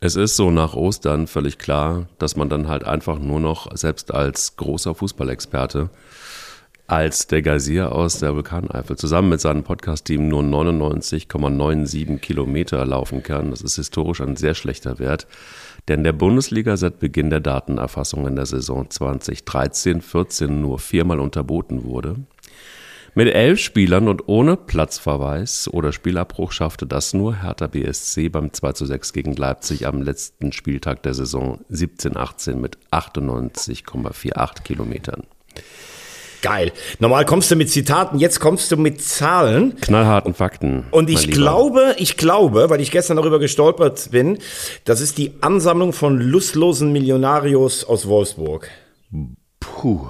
Es ist so nach Ostern völlig klar, dass man dann halt einfach nur noch, selbst als großer Fußballexperte, als der Geysir aus der Vulkaneifel zusammen mit seinem Podcast-Team nur 99,97 Kilometer laufen kann. Das ist historisch ein sehr schlechter Wert, denn der Bundesliga seit Beginn der Datenerfassung in der Saison 2013-14 nur viermal unterboten wurde. Mit elf Spielern und ohne Platzverweis oder Spielabbruch schaffte das nur Hertha BSC beim 2 zu 6 gegen Leipzig am letzten Spieltag der Saison 17-18 mit 98,48 Kilometern. Geil. Normal kommst du mit Zitaten, jetzt kommst du mit Zahlen. Knallharten Fakten. Und ich glaube, ich glaube, weil ich gestern darüber gestolpert bin, das ist die Ansammlung von lustlosen Millionarios aus Wolfsburg. Puh.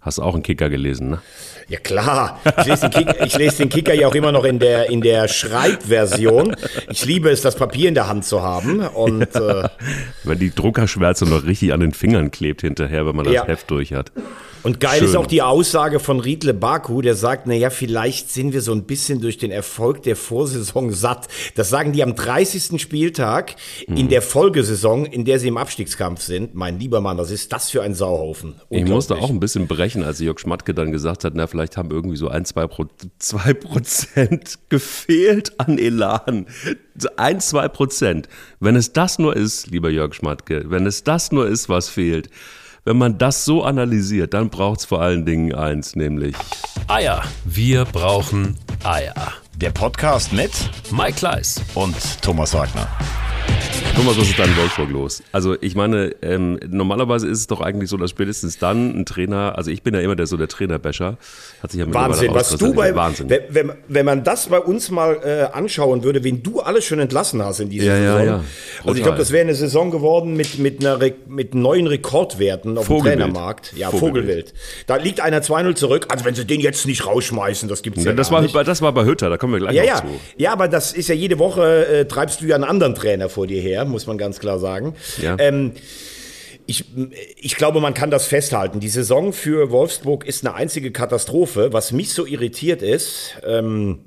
Hast auch einen Kicker gelesen, ne? Ja klar, ich lese, Kicker, ich lese, den Kicker ja auch immer noch in der, in der Schreibversion. Ich liebe es, das Papier in der Hand zu haben. Und, ja. äh, wenn die Druckerschwärze noch richtig an den Fingern klebt hinterher, wenn man das ja. Heft durch hat. Und geil Schön. ist auch die Aussage von Riedle Baku, der sagt, na ja, vielleicht sind wir so ein bisschen durch den Erfolg der Vorsaison satt. Das sagen die am 30. Spieltag mhm. in der Folgesaison, in der sie im Abstiegskampf sind. Mein lieber Mann, was ist das für ein Sauhaufen? Ich musste auch ein bisschen brechen, als Jörg Schmatke dann gesagt hat, na, vielleicht haben irgendwie so ein, zwei, Pro zwei Prozent gefehlt an Elan. Ein, zwei Prozent. Wenn es das nur ist, lieber Jörg Schmatke, wenn es das nur ist, was fehlt, wenn man das so analysiert, dann braucht es vor allen Dingen eins, nämlich Eier. Wir brauchen Eier. Der Podcast mit Mike Kleiss und Thomas Wagner. Thomas, was ist da in Wolfsburg los? Also ich meine, ähm, normalerweise ist es doch eigentlich so, dass spätestens dann ein Trainer, also ich bin ja immer der so der Trainerbäscher, hat sich ja Wahnsinn, was du bei Wahnsinn. Wenn, wenn, man das bei uns mal äh, anschauen würde, wen du alles schon entlassen hast in dieser ja, Saison. Ja, ja. Also ich glaube, das wäre eine Saison geworden mit mit einer mit neuen Rekordwerten auf Vogelwild. dem Trainermarkt. Ja, Vogelwild. Vogelwild. Da liegt einer 2-0 zurück. Also wenn sie den jetzt nicht rausschmeißen, das gibt's ja, ja das war, nicht. Das war bei Hütter, da kommen wir gleich ja, noch ja. zu. Ja, aber das ist ja jede Woche äh, treibst du ja einen anderen Trainer vor dir her, muss man ganz klar sagen. Ja. Ähm, ich, ich glaube, man kann das festhalten. Die Saison für Wolfsburg ist eine einzige Katastrophe. Was mich so irritiert ist, ähm,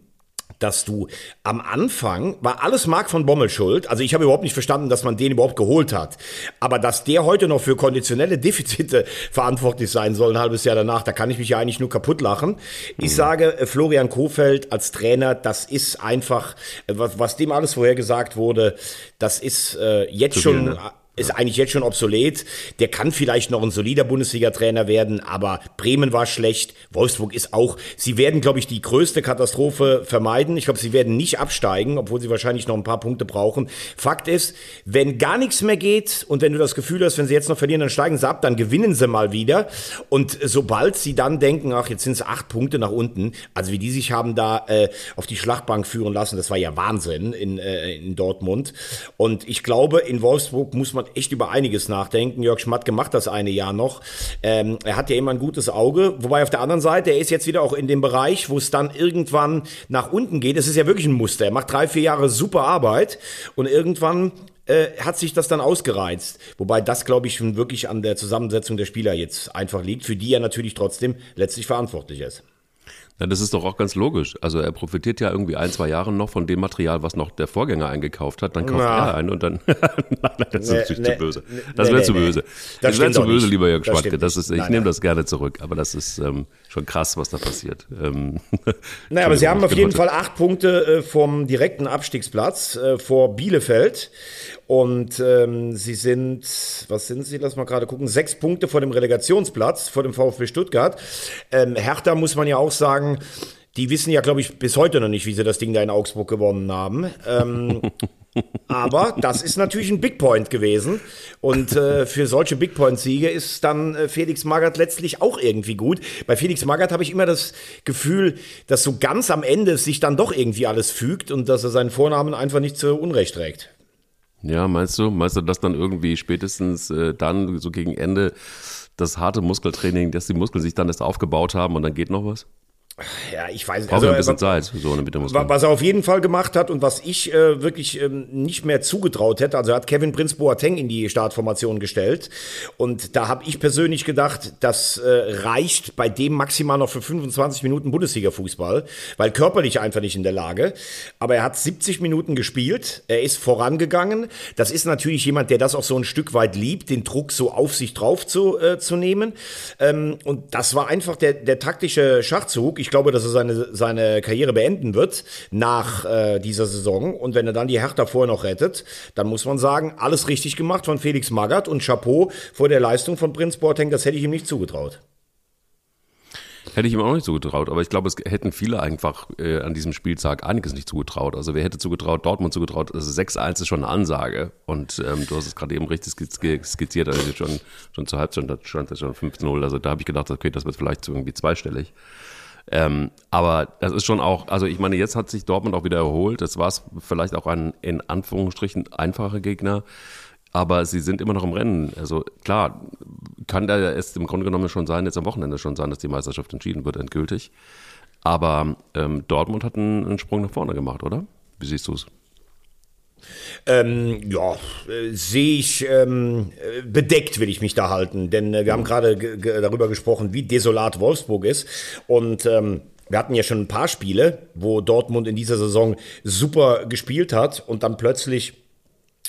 dass du am Anfang war alles Marc von Bommel schuld. Also ich habe überhaupt nicht verstanden, dass man den überhaupt geholt hat. Aber dass der heute noch für konditionelle Defizite verantwortlich sein soll, ein halbes Jahr danach, da kann ich mich ja eigentlich nur kaputt lachen. Ich mhm. sage, äh, Florian Kofeld als Trainer, das ist einfach, äh, was, was dem alles vorhergesagt wurde, das ist äh, jetzt Zu schon. Viel, ne? Ist eigentlich jetzt schon obsolet. Der kann vielleicht noch ein solider Bundesliga-Trainer werden, aber Bremen war schlecht. Wolfsburg ist auch. Sie werden, glaube ich, die größte Katastrophe vermeiden. Ich glaube, sie werden nicht absteigen, obwohl sie wahrscheinlich noch ein paar Punkte brauchen. Fakt ist, wenn gar nichts mehr geht und wenn du das Gefühl hast, wenn sie jetzt noch verlieren, dann steigen sie ab, dann gewinnen sie mal wieder. Und sobald sie dann denken, ach, jetzt sind es acht Punkte nach unten, also wie die sich haben da äh, auf die Schlachtbank führen lassen, das war ja Wahnsinn in, äh, in Dortmund. Und ich glaube, in Wolfsburg muss man echt über einiges nachdenken. Jörg Schmatke macht das eine Jahr noch. Ähm, er hat ja immer ein gutes Auge. Wobei auf der anderen Seite, er ist jetzt wieder auch in dem Bereich, wo es dann irgendwann nach unten geht. Es ist ja wirklich ein Muster. Er macht drei, vier Jahre super Arbeit und irgendwann äh, hat sich das dann ausgereizt. Wobei das, glaube ich, schon wirklich an der Zusammensetzung der Spieler jetzt einfach liegt, für die er natürlich trotzdem letztlich verantwortlich ist. Ja, das ist doch auch ganz logisch. Also er profitiert ja irgendwie ein, zwei Jahre noch von dem Material, was noch der Vorgänger eingekauft hat. Dann kauft Na. er ein und dann. nein, das ist nee, zu böse. Das nee, wäre zu böse. Das, das wäre zu böse, nicht. lieber Jörg Schmatke. Das ist, ich nehme das gerne zurück, aber das ist ähm, schon krass, was da passiert. Ähm, naja, aber sie haben auf jeden Fall acht Punkte äh, vom direkten Abstiegsplatz äh, vor Bielefeld. Und ähm, sie sind, was sind sie? Lass mal gerade gucken. Sechs Punkte vor dem Relegationsplatz, vor dem VfB Stuttgart. Ähm, Hertha muss man ja auch sagen, die wissen ja, glaube ich, bis heute noch nicht, wie sie das Ding da in Augsburg gewonnen haben. Ähm, aber das ist natürlich ein Big Point gewesen. Und äh, für solche Big Point-Siege ist dann äh, Felix Magath letztlich auch irgendwie gut. Bei Felix Magath habe ich immer das Gefühl, dass so ganz am Ende sich dann doch irgendwie alles fügt und dass er seinen Vornamen einfach nicht zu Unrecht trägt. Ja, meinst du? Meinst du, dass dann irgendwie spätestens äh, dann so gegen Ende das harte Muskeltraining, dass die Muskeln sich dann erst aufgebaut haben und dann geht noch was? Ja, ich weiß nicht. Also, ein bisschen Zeit, so eine Bitte muss. Was er auf jeden Fall gemacht hat und was ich äh, wirklich ähm, nicht mehr zugetraut hätte, also er hat Kevin Prince Boateng in die Startformation gestellt und da habe ich persönlich gedacht, das äh, reicht bei dem maximal noch für 25 Minuten Bundesliga-Fußball, weil körperlich einfach nicht in der Lage. Aber er hat 70 Minuten gespielt, er ist vorangegangen. Das ist natürlich jemand, der das auch so ein Stück weit liebt, den Druck so auf sich drauf zu, äh, zu nehmen. Ähm, und das war einfach der, der taktische Schachzug. Ich ich glaube, dass er seine, seine Karriere beenden wird nach äh, dieser Saison. Und wenn er dann die Hertha vorher noch rettet, dann muss man sagen, alles richtig gemacht von Felix Magath und Chapeau vor der Leistung von Prinz Boateng. Das hätte ich ihm nicht zugetraut. Hätte ich ihm auch nicht zugetraut, aber ich glaube, es hätten viele einfach äh, an diesem Spieltag einiges nicht zugetraut. Also wer hätte zugetraut, Dortmund zugetraut, also 6-1 ist schon eine Ansage. Und ähm, du hast es gerade eben richtig skizziert, also schon, schon zur Halbzeit stand es schon 5-0. Also da habe ich gedacht, okay, das wird vielleicht irgendwie zweistellig. Ähm, aber das ist schon auch, also ich meine, jetzt hat sich Dortmund auch wieder erholt. Das war es vielleicht auch ein in Anführungsstrichen einfacher Gegner. Aber sie sind immer noch im Rennen. Also klar, kann da es im Grunde genommen schon sein, jetzt am Wochenende schon sein, dass die Meisterschaft entschieden wird, endgültig. Aber ähm, Dortmund hat einen, einen Sprung nach vorne gemacht, oder? Wie siehst du es? Ähm, ja, äh, sehe ich ähm, bedeckt, will ich mich da halten. Denn äh, wir haben gerade darüber gesprochen, wie desolat Wolfsburg ist. Und ähm, wir hatten ja schon ein paar Spiele, wo Dortmund in dieser Saison super gespielt hat und dann plötzlich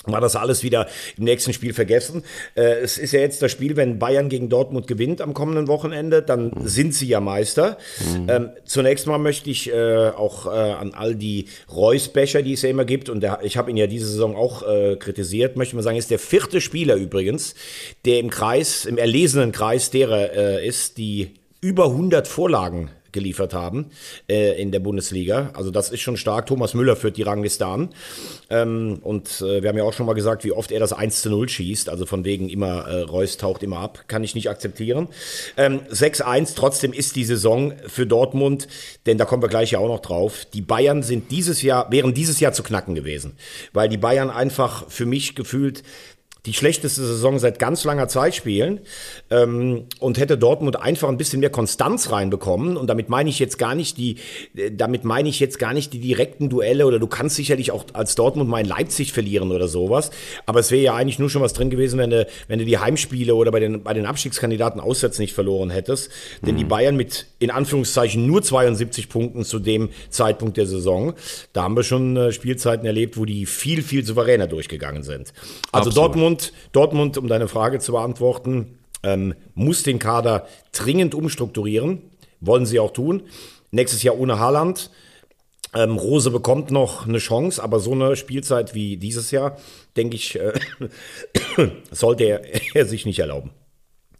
war das alles wieder im nächsten Spiel vergessen. Äh, es ist ja jetzt das Spiel, wenn Bayern gegen Dortmund gewinnt am kommenden Wochenende, dann mhm. sind sie ja Meister. Mhm. Ähm, zunächst mal möchte ich äh, auch äh, an all die Reus-Becher, die es ja immer gibt, und der, ich habe ihn ja diese Saison auch äh, kritisiert, möchte man sagen, ist der vierte Spieler übrigens, der im Kreis, im erlesenen Kreis derer äh, ist, die über 100 Vorlagen geliefert haben äh, in der Bundesliga. Also das ist schon stark. Thomas Müller führt die Rangliste an. Ähm, und äh, wir haben ja auch schon mal gesagt, wie oft er das 1 zu 0 schießt. Also von wegen immer, äh, Reus taucht immer ab. Kann ich nicht akzeptieren. Ähm, 6-1, trotzdem ist die Saison für Dortmund, denn da kommen wir gleich ja auch noch drauf. Die Bayern sind dieses Jahr, wären dieses Jahr zu knacken gewesen. Weil die Bayern einfach für mich gefühlt die schlechteste Saison seit ganz langer Zeit spielen ähm, und hätte Dortmund einfach ein bisschen mehr Konstanz reinbekommen und damit meine ich jetzt gar nicht die, äh, damit meine ich jetzt gar nicht die direkten Duelle oder du kannst sicherlich auch als Dortmund mal in Leipzig verlieren oder sowas, aber es wäre ja eigentlich nur schon was drin gewesen, wenn du, wenn du die Heimspiele oder bei den, bei den Abstiegskandidaten auswärts nicht verloren hättest, denn mhm. die Bayern mit in Anführungszeichen nur 72 Punkten zu dem Zeitpunkt der Saison, da haben wir schon äh, Spielzeiten erlebt, wo die viel, viel souveräner durchgegangen sind. Also Absolut. Dortmund Dortmund, Dortmund, um deine Frage zu beantworten, ähm, muss den Kader dringend umstrukturieren. Wollen sie auch tun. Nächstes Jahr ohne Haaland. Ähm, Rose bekommt noch eine Chance, aber so eine Spielzeit wie dieses Jahr, denke ich, äh, sollte er, er sich nicht erlauben.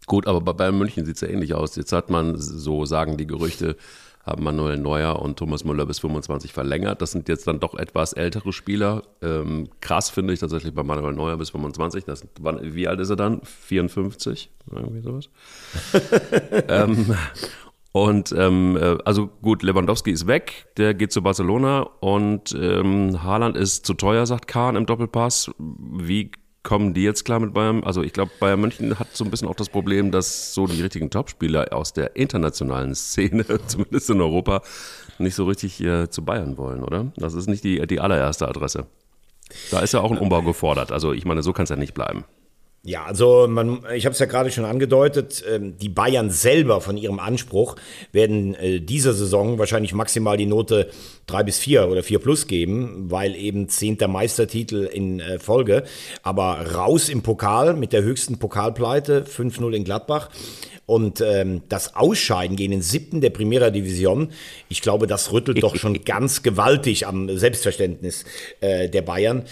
Gut, aber bei Bayern München sieht es ja ähnlich aus. Jetzt hat man, so sagen die Gerüchte, haben Manuel Neuer und Thomas Müller bis 25 verlängert. Das sind jetzt dann doch etwas ältere Spieler. Ähm, krass finde ich tatsächlich bei Manuel Neuer bis 25. Das, wann, wie alt ist er dann? 54? Irgendwie sowas. ähm, und ähm, äh, also gut, Lewandowski ist weg, der geht zu Barcelona und ähm, Haaland ist zu teuer, sagt Kahn im Doppelpass. Wie kommen die jetzt klar mit Bayern? Also ich glaube, Bayern München hat so ein bisschen auch das Problem, dass so die richtigen Topspieler aus der internationalen Szene, zumindest in Europa, nicht so richtig äh, zu Bayern wollen, oder? Das ist nicht die, die allererste Adresse. Da ist ja auch ein Umbau gefordert. Also ich meine, so kann es ja nicht bleiben. Ja, also man, ich habe es ja gerade schon angedeutet, ähm, die Bayern selber von ihrem Anspruch werden äh, dieser Saison wahrscheinlich maximal die Note drei bis vier oder vier plus geben, weil eben zehnter Meistertitel in äh, Folge. Aber raus im Pokal mit der höchsten Pokalpleite, 5-0 in Gladbach. Und ähm, das Ausscheiden gegen den siebten der Primera Division, ich glaube, das rüttelt doch schon ganz gewaltig am Selbstverständnis äh, der Bayern.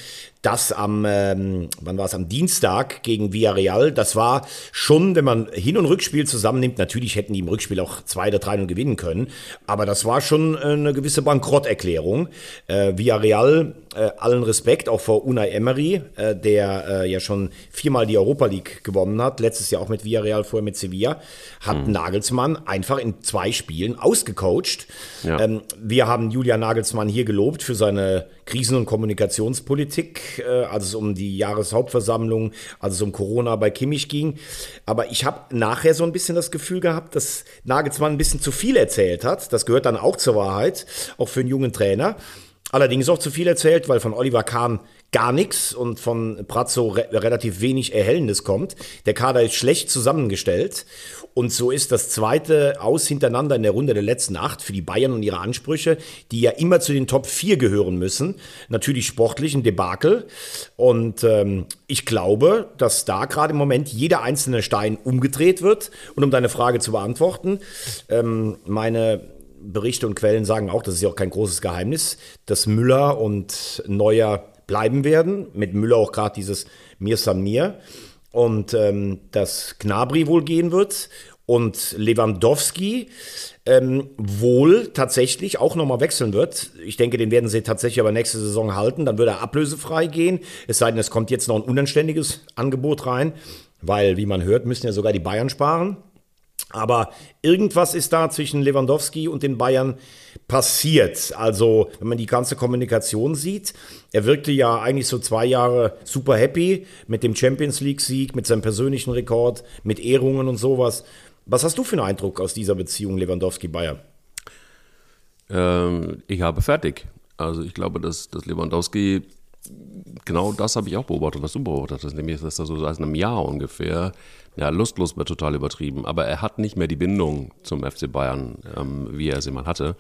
Das am, ähm, wann war es, am Dienstag gegen Villarreal, das war schon, wenn man Hin- und Rückspiel zusammennimmt, natürlich hätten die im Rückspiel auch zwei oder drei und gewinnen können, aber das war schon eine gewisse Bankrotterklärung. Äh, Villarreal, äh, allen Respekt, auch vor Unai Emery, äh, der äh, ja schon viermal die Europa League gewonnen hat, letztes Jahr auch mit Villarreal, vorher mit Sevilla. Hat mhm. Nagelsmann einfach in zwei Spielen ausgecoacht. Ja. Ähm, wir haben Julian Nagelsmann hier gelobt für seine Krisen- und Kommunikationspolitik, äh, als es um die Jahreshauptversammlung, als es um Corona bei Kimmich ging. Aber ich habe nachher so ein bisschen das Gefühl gehabt, dass Nagelsmann ein bisschen zu viel erzählt hat. Das gehört dann auch zur Wahrheit, auch für einen jungen Trainer. Allerdings auch zu viel erzählt, weil von Oliver Kahn gar nichts und von Prazzo re relativ wenig Erhellendes kommt. Der Kader ist schlecht zusammengestellt und so ist das zweite Aus hintereinander in der Runde der letzten acht für die Bayern und ihre Ansprüche, die ja immer zu den Top 4 gehören müssen. Natürlich sportlich ein Debakel. Und ähm, ich glaube, dass da gerade im Moment jeder einzelne Stein umgedreht wird. Und um deine Frage zu beantworten, ähm, meine Berichte und Quellen sagen auch, das ist ja auch kein großes Geheimnis, dass Müller und Neuer bleiben werden. Mit Müller auch gerade dieses Mir San Mir. Und ähm, dass Gnabry wohl gehen wird und Lewandowski ähm, wohl tatsächlich auch nochmal wechseln wird. Ich denke, den werden sie tatsächlich aber nächste Saison halten. Dann wird er ablösefrei gehen. Es sei denn, es kommt jetzt noch ein unanständiges Angebot rein, weil, wie man hört, müssen ja sogar die Bayern sparen. Aber irgendwas ist da zwischen Lewandowski und den Bayern passiert. Also, wenn man die ganze Kommunikation sieht, er wirkte ja eigentlich so zwei Jahre super happy mit dem Champions League-Sieg, mit seinem persönlichen Rekord, mit Ehrungen und sowas. Was hast du für einen Eindruck aus dieser Beziehung Lewandowski-Bayern? Ähm, ich habe fertig. Also ich glaube, dass, dass Lewandowski, genau das habe ich auch beobachtet, was du beobachtet hast, nämlich, dass er so seit einem Jahr ungefähr ja, lustlos wird total übertrieben, aber er hat nicht mehr die Bindung zum FC Bayern, ähm, wie er sie mal hatte.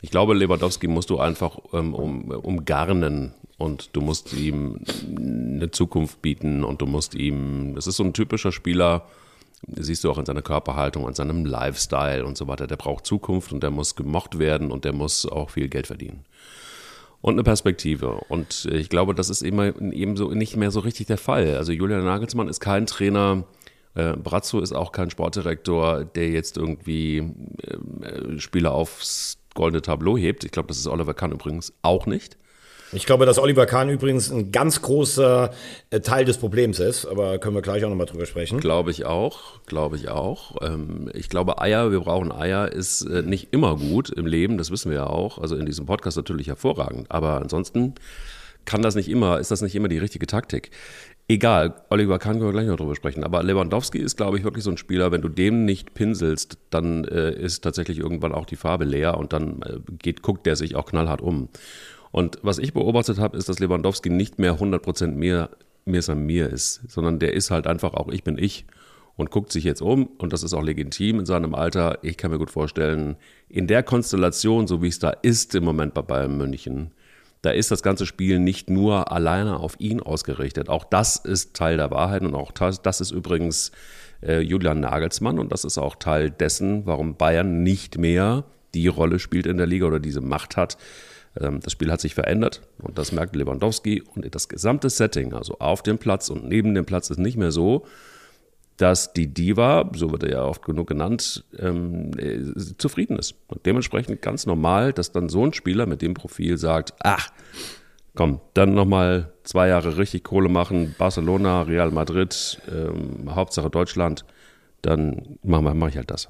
Ich glaube, Lewandowski musst du einfach ähm, um, umgarnen. Und du musst ihm eine Zukunft bieten. Und du musst ihm, das ist so ein typischer Spieler, siehst du auch in seiner Körperhaltung, an seinem Lifestyle und so weiter, der braucht Zukunft und der muss gemocht werden und der muss auch viel Geld verdienen und eine Perspektive. Und ich glaube, das ist eben, eben nicht mehr so richtig der Fall. Also Julian Nagelsmann ist kein Trainer, äh, Brazzo ist auch kein Sportdirektor, der jetzt irgendwie äh, Spieler aufs goldene Tableau hebt. Ich glaube, das ist Oliver Kahn übrigens auch nicht. Ich glaube, dass Oliver Kahn übrigens ein ganz großer äh, Teil des Problems ist, aber können wir gleich auch nochmal drüber sprechen. Glaube ich auch, glaube ich auch. Ähm, ich glaube, Eier, wir brauchen Eier, ist äh, nicht immer gut im Leben, das wissen wir ja auch. Also in diesem Podcast natürlich hervorragend, aber ansonsten kann das nicht immer, ist das nicht immer die richtige Taktik. Egal, Oliver Kahn können wir gleich noch drüber sprechen. Aber Lewandowski ist, glaube ich, wirklich so ein Spieler, wenn du dem nicht pinselst, dann äh, ist tatsächlich irgendwann auch die Farbe leer und dann äh, geht, guckt der sich auch knallhart um. Und was ich beobachtet habe, ist, dass Lewandowski nicht mehr 100% mir, mir an mir ist, sondern der ist halt einfach auch ich bin ich und guckt sich jetzt um und das ist auch legitim in seinem Alter. Ich kann mir gut vorstellen, in der Konstellation, so wie es da ist im Moment bei Bayern München, da ist das ganze Spiel nicht nur alleine auf ihn ausgerichtet. Auch das ist Teil der Wahrheit und auch das, das ist übrigens äh, Julian Nagelsmann und das ist auch Teil dessen, warum Bayern nicht mehr die Rolle spielt in der Liga oder diese Macht hat. Ähm, das Spiel hat sich verändert und das merkt Lewandowski und das gesamte Setting, also auf dem Platz und neben dem Platz ist nicht mehr so, dass die Diva, so wird er ja oft genug genannt, ähm, äh, zufrieden ist. Und dementsprechend ganz normal, dass dann so ein Spieler mit dem Profil sagt, ach, komm, dann nochmal zwei Jahre richtig Kohle machen, Barcelona, Real Madrid, ähm, Hauptsache Deutschland, dann mache mach ich halt das.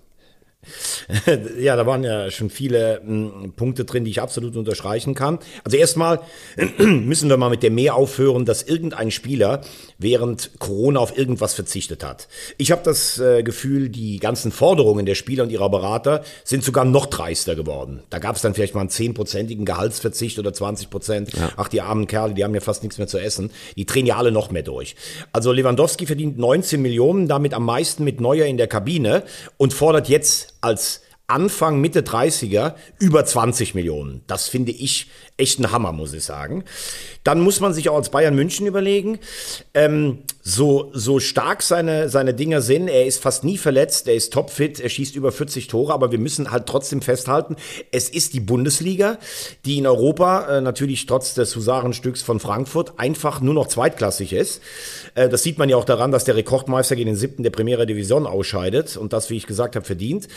Ja, da waren ja schon viele m, Punkte drin, die ich absolut unterstreichen kann. Also erstmal müssen wir mal mit der Mehr aufhören, dass irgendein Spieler während Corona auf irgendwas verzichtet hat. Ich habe das äh, Gefühl, die ganzen Forderungen der Spieler und ihrer Berater sind sogar noch dreister geworden. Da gab es dann vielleicht mal einen zehnprozentigen Gehaltsverzicht oder 20 Prozent. Ja. Ach, die armen Kerle, die haben ja fast nichts mehr zu essen. Die drehen ja alle noch mehr durch. Also Lewandowski verdient 19 Millionen, damit am meisten mit Neuer in der Kabine und fordert jetzt als Anfang, Mitte 30er über 20 Millionen. Das finde ich echt ein Hammer, muss ich sagen. Dann muss man sich auch als Bayern München überlegen, ähm, so, so stark seine, seine Dinger sind, er ist fast nie verletzt, er ist topfit, er schießt über 40 Tore, aber wir müssen halt trotzdem festhalten, es ist die Bundesliga, die in Europa äh, natürlich trotz des Husarenstücks von Frankfurt einfach nur noch zweitklassig ist. Äh, das sieht man ja auch daran, dass der Rekordmeister gegen den siebten der Primera Division ausscheidet und das, wie ich gesagt habe, verdient.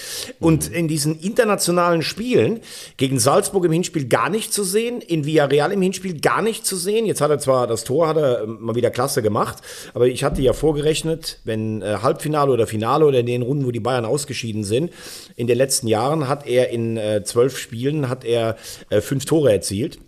Und in diesen internationalen Spielen gegen Salzburg im Hinspiel gar nicht zu sehen, in Villarreal im Hinspiel gar nicht zu sehen. Jetzt hat er zwar das Tor, hat er äh, mal wieder klasse gemacht, aber aber ich hatte ja vorgerechnet, wenn äh, Halbfinale oder Finale oder in den Runden, wo die Bayern ausgeschieden sind, in den letzten Jahren hat er in äh, zwölf Spielen hat er äh, fünf Tore erzielt.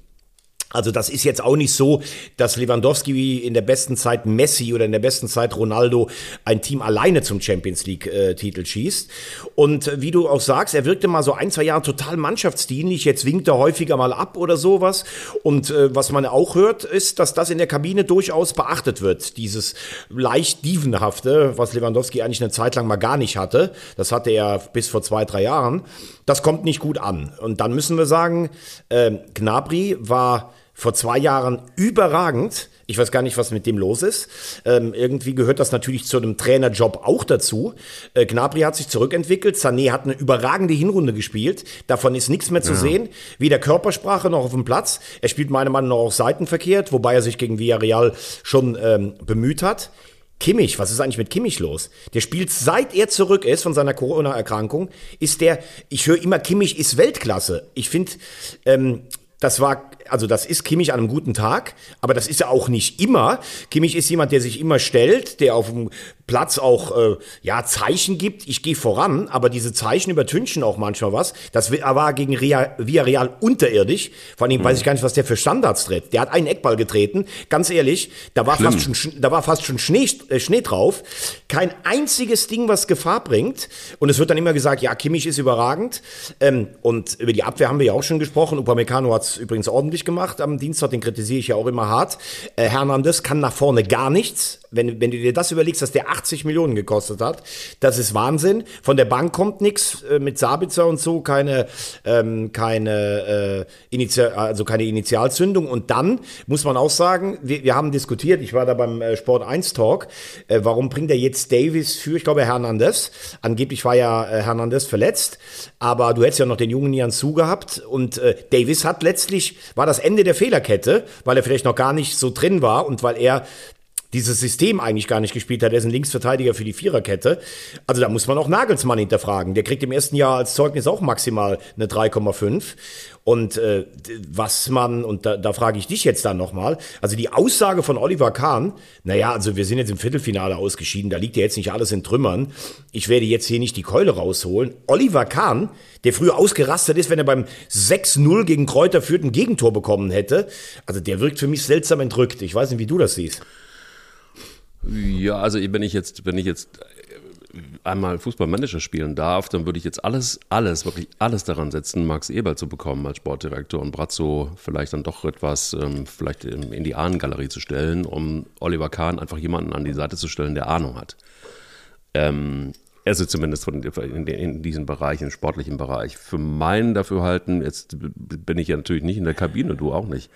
Also das ist jetzt auch nicht so, dass Lewandowski wie in der besten Zeit Messi oder in der besten Zeit Ronaldo ein Team alleine zum Champions League-Titel äh, schießt. Und wie du auch sagst, er wirkte mal so ein, zwei Jahre total mannschaftsdienlich. Jetzt winkt er häufiger mal ab oder sowas. Und äh, was man auch hört, ist, dass das in der Kabine durchaus beachtet wird. Dieses leicht dievenhafte, was Lewandowski eigentlich eine Zeit lang mal gar nicht hatte. Das hatte er bis vor zwei, drei Jahren. Das kommt nicht gut an. Und dann müssen wir sagen, äh, Gnabry war vor zwei Jahren überragend. Ich weiß gar nicht, was mit dem los ist. Ähm, irgendwie gehört das natürlich zu einem Trainerjob auch dazu. Äh, Gnabry hat sich zurückentwickelt. Sané hat eine überragende Hinrunde gespielt. Davon ist nichts mehr zu ja. sehen. Weder Körpersprache noch auf dem Platz. Er spielt meiner Meinung nach auch seitenverkehrt, wobei er sich gegen Villarreal schon ähm, bemüht hat. Kimmich, was ist eigentlich mit Kimmich los? Der spielt seit er zurück ist von seiner Corona-Erkrankung, ist der, ich höre immer, Kimmich ist Weltklasse. Ich finde, ähm, das war also das ist Kimmich an einem guten Tag, aber das ist ja auch nicht immer. Kimmich ist jemand, der sich immer stellt, der auf dem Platz auch äh, ja Zeichen gibt. Ich gehe voran, aber diese Zeichen übertünchen auch manchmal was. Das war gegen Real, Villarreal unterirdisch. Vor allem mhm. weiß ich gar nicht, was der für Standards tritt. Der hat einen Eckball getreten. Ganz ehrlich, da war fast schon da war fast schon Schnee, äh, Schnee drauf. Kein einziges Ding, was Gefahr bringt. Und es wird dann immer gesagt, ja Kimmich ist überragend. Ähm, und über die Abwehr haben wir ja auch schon gesprochen. Upamecano hat es übrigens ordentlich gemacht am Dienstag. Den kritisiere ich ja auch immer hart. Äh, Hernandez kann nach vorne gar nichts wenn, wenn du dir das überlegst, dass der 80 Millionen gekostet hat, das ist Wahnsinn. Von der Bank kommt nichts äh, mit Sabitzer und so, keine, ähm, keine, äh, Initial, also keine Initialzündung. Und dann muss man auch sagen, wir, wir haben diskutiert, ich war da beim äh, Sport 1 Talk, äh, warum bringt er jetzt Davis für, ich glaube, Hernandez. Angeblich war ja äh, Hernandez verletzt, aber du hättest ja noch den jungen Nian Zu gehabt und äh, Davis hat letztlich, war das Ende der Fehlerkette, weil er vielleicht noch gar nicht so drin war und weil er dieses System eigentlich gar nicht gespielt hat. Er ist ein Linksverteidiger für die Viererkette. Also da muss man auch Nagelsmann hinterfragen. Der kriegt im ersten Jahr als Zeugnis auch maximal eine 3,5. Und äh, was man, und da, da frage ich dich jetzt dann nochmal, also die Aussage von Oliver Kahn, naja, also wir sind jetzt im Viertelfinale ausgeschieden, da liegt ja jetzt nicht alles in Trümmern. Ich werde jetzt hier nicht die Keule rausholen. Oliver Kahn, der früher ausgerastet ist, wenn er beim 6-0 gegen Kräuter führt ein Gegentor bekommen hätte, also der wirkt für mich seltsam entrückt. Ich weiß nicht, wie du das siehst. Ja, also wenn ich jetzt, wenn ich jetzt einmal Fußballmanager spielen darf, dann würde ich jetzt alles, alles, wirklich alles daran setzen, Max Eberl zu bekommen als Sportdirektor und Brazzo vielleicht dann doch etwas ähm, vielleicht in die Ahnengalerie zu stellen, um Oliver Kahn einfach jemanden an die Seite zu stellen, der Ahnung hat. Ähm, also zumindest von, in, in diesem Bereich, im sportlichen Bereich. Für meinen Dafürhalten, jetzt bin ich ja natürlich nicht in der Kabine, du auch nicht.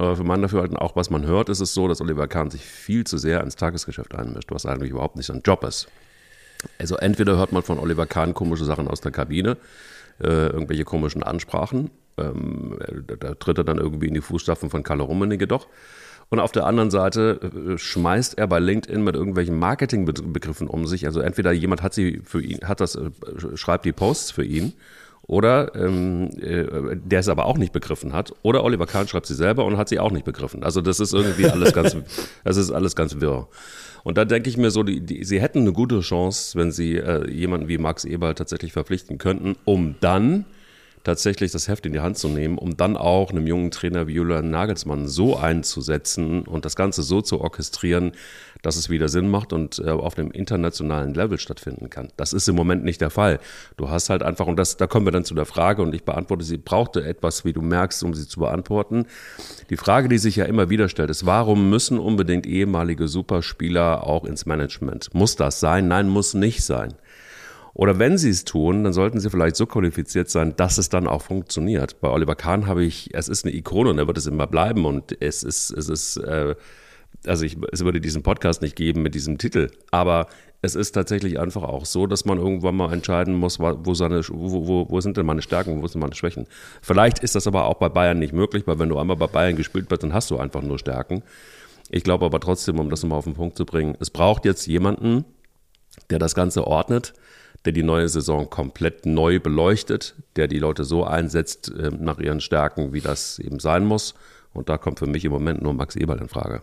Aber für mein Dafürhalten, auch was man hört, ist es so, dass Oliver Kahn sich viel zu sehr ins Tagesgeschäft einmischt, was eigentlich überhaupt nicht sein Job ist. Also entweder hört man von Oliver Kahn komische Sachen aus der Kabine, äh, irgendwelche komischen Ansprachen, ähm, da, tritt er dann irgendwie in die Fußstapfen von Kalle Rummenigge doch. Und auf der anderen Seite äh, schmeißt er bei LinkedIn mit irgendwelchen Marketingbegriffen um sich. Also entweder jemand hat sie für ihn, hat das, äh, schreibt die Posts für ihn oder ähm, äh, der es aber auch nicht begriffen hat, oder Oliver Kahn schreibt sie selber und hat sie auch nicht begriffen. Also das ist irgendwie alles ganz, das ist alles ganz wirr. Und da denke ich mir so, die, die, sie hätten eine gute Chance, wenn sie äh, jemanden wie Max Eberl tatsächlich verpflichten könnten, um dann tatsächlich das Heft in die Hand zu nehmen, um dann auch einem jungen Trainer wie Julian Nagelsmann so einzusetzen und das Ganze so zu orchestrieren, dass es wieder Sinn macht und äh, auf dem internationalen Level stattfinden kann. Das ist im Moment nicht der Fall. Du hast halt einfach, und das, da kommen wir dann zu der Frage, und ich beantworte sie, brauchte etwas, wie du merkst, um sie zu beantworten. Die Frage, die sich ja immer wieder stellt, ist, warum müssen unbedingt ehemalige Superspieler auch ins Management? Muss das sein? Nein, muss nicht sein. Oder wenn sie es tun, dann sollten sie vielleicht so qualifiziert sein, dass es dann auch funktioniert. Bei Oliver Kahn habe ich, es ist eine Ikone und er wird es immer bleiben und es ist, es ist, äh, also ich, es würde diesen Podcast nicht geben mit diesem Titel, aber es ist tatsächlich einfach auch so, dass man irgendwann mal entscheiden muss, wo, seine, wo, wo, wo sind denn meine Stärken, wo sind meine Schwächen. Vielleicht ist das aber auch bei Bayern nicht möglich, weil wenn du einmal bei Bayern gespielt wirst, dann hast du einfach nur Stärken. Ich glaube aber trotzdem, um das nochmal auf den Punkt zu bringen, es braucht jetzt jemanden, der das Ganze ordnet, der die neue Saison komplett neu beleuchtet, der die Leute so einsetzt äh, nach ihren Stärken, wie das eben sein muss. Und da kommt für mich im Moment nur Max Eberl in Frage.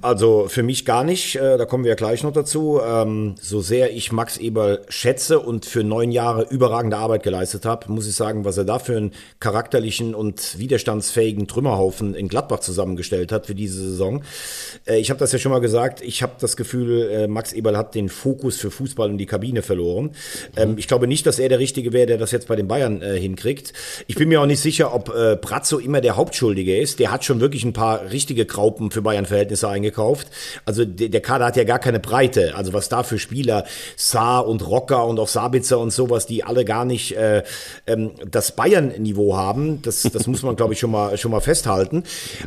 Also für mich gar nicht, äh, da kommen wir ja gleich noch dazu. Ähm, so sehr ich Max Eberl schätze und für neun Jahre überragende Arbeit geleistet habe, muss ich sagen, was er da für einen charakterlichen und widerstandsfähigen Trümmerhaufen in Gladbach zusammengestellt hat für diese Saison. Äh, ich habe das ja schon mal gesagt, ich habe das Gefühl, äh, Max Eberl hat den Fokus für Fußball und die Kabine verloren. Ähm, ich glaube nicht, dass er der Richtige wäre, der das jetzt bei den Bayern hinkriegt. Ich bin mir auch nicht sicher, ob Brazzo immer der Hauptschuldige ist. Der hat schon wirklich ein paar richtige Graupen für Bayern-Verhältnisse eingegangen gekauft. Also der, der Kader hat ja gar keine Breite. Also was da für Spieler, Saar und Rocker und auch Sabitzer und sowas, die alle gar nicht äh, ähm, das Bayern-Niveau haben, das, das muss man, glaube ich, schon mal, schon mal festhalten.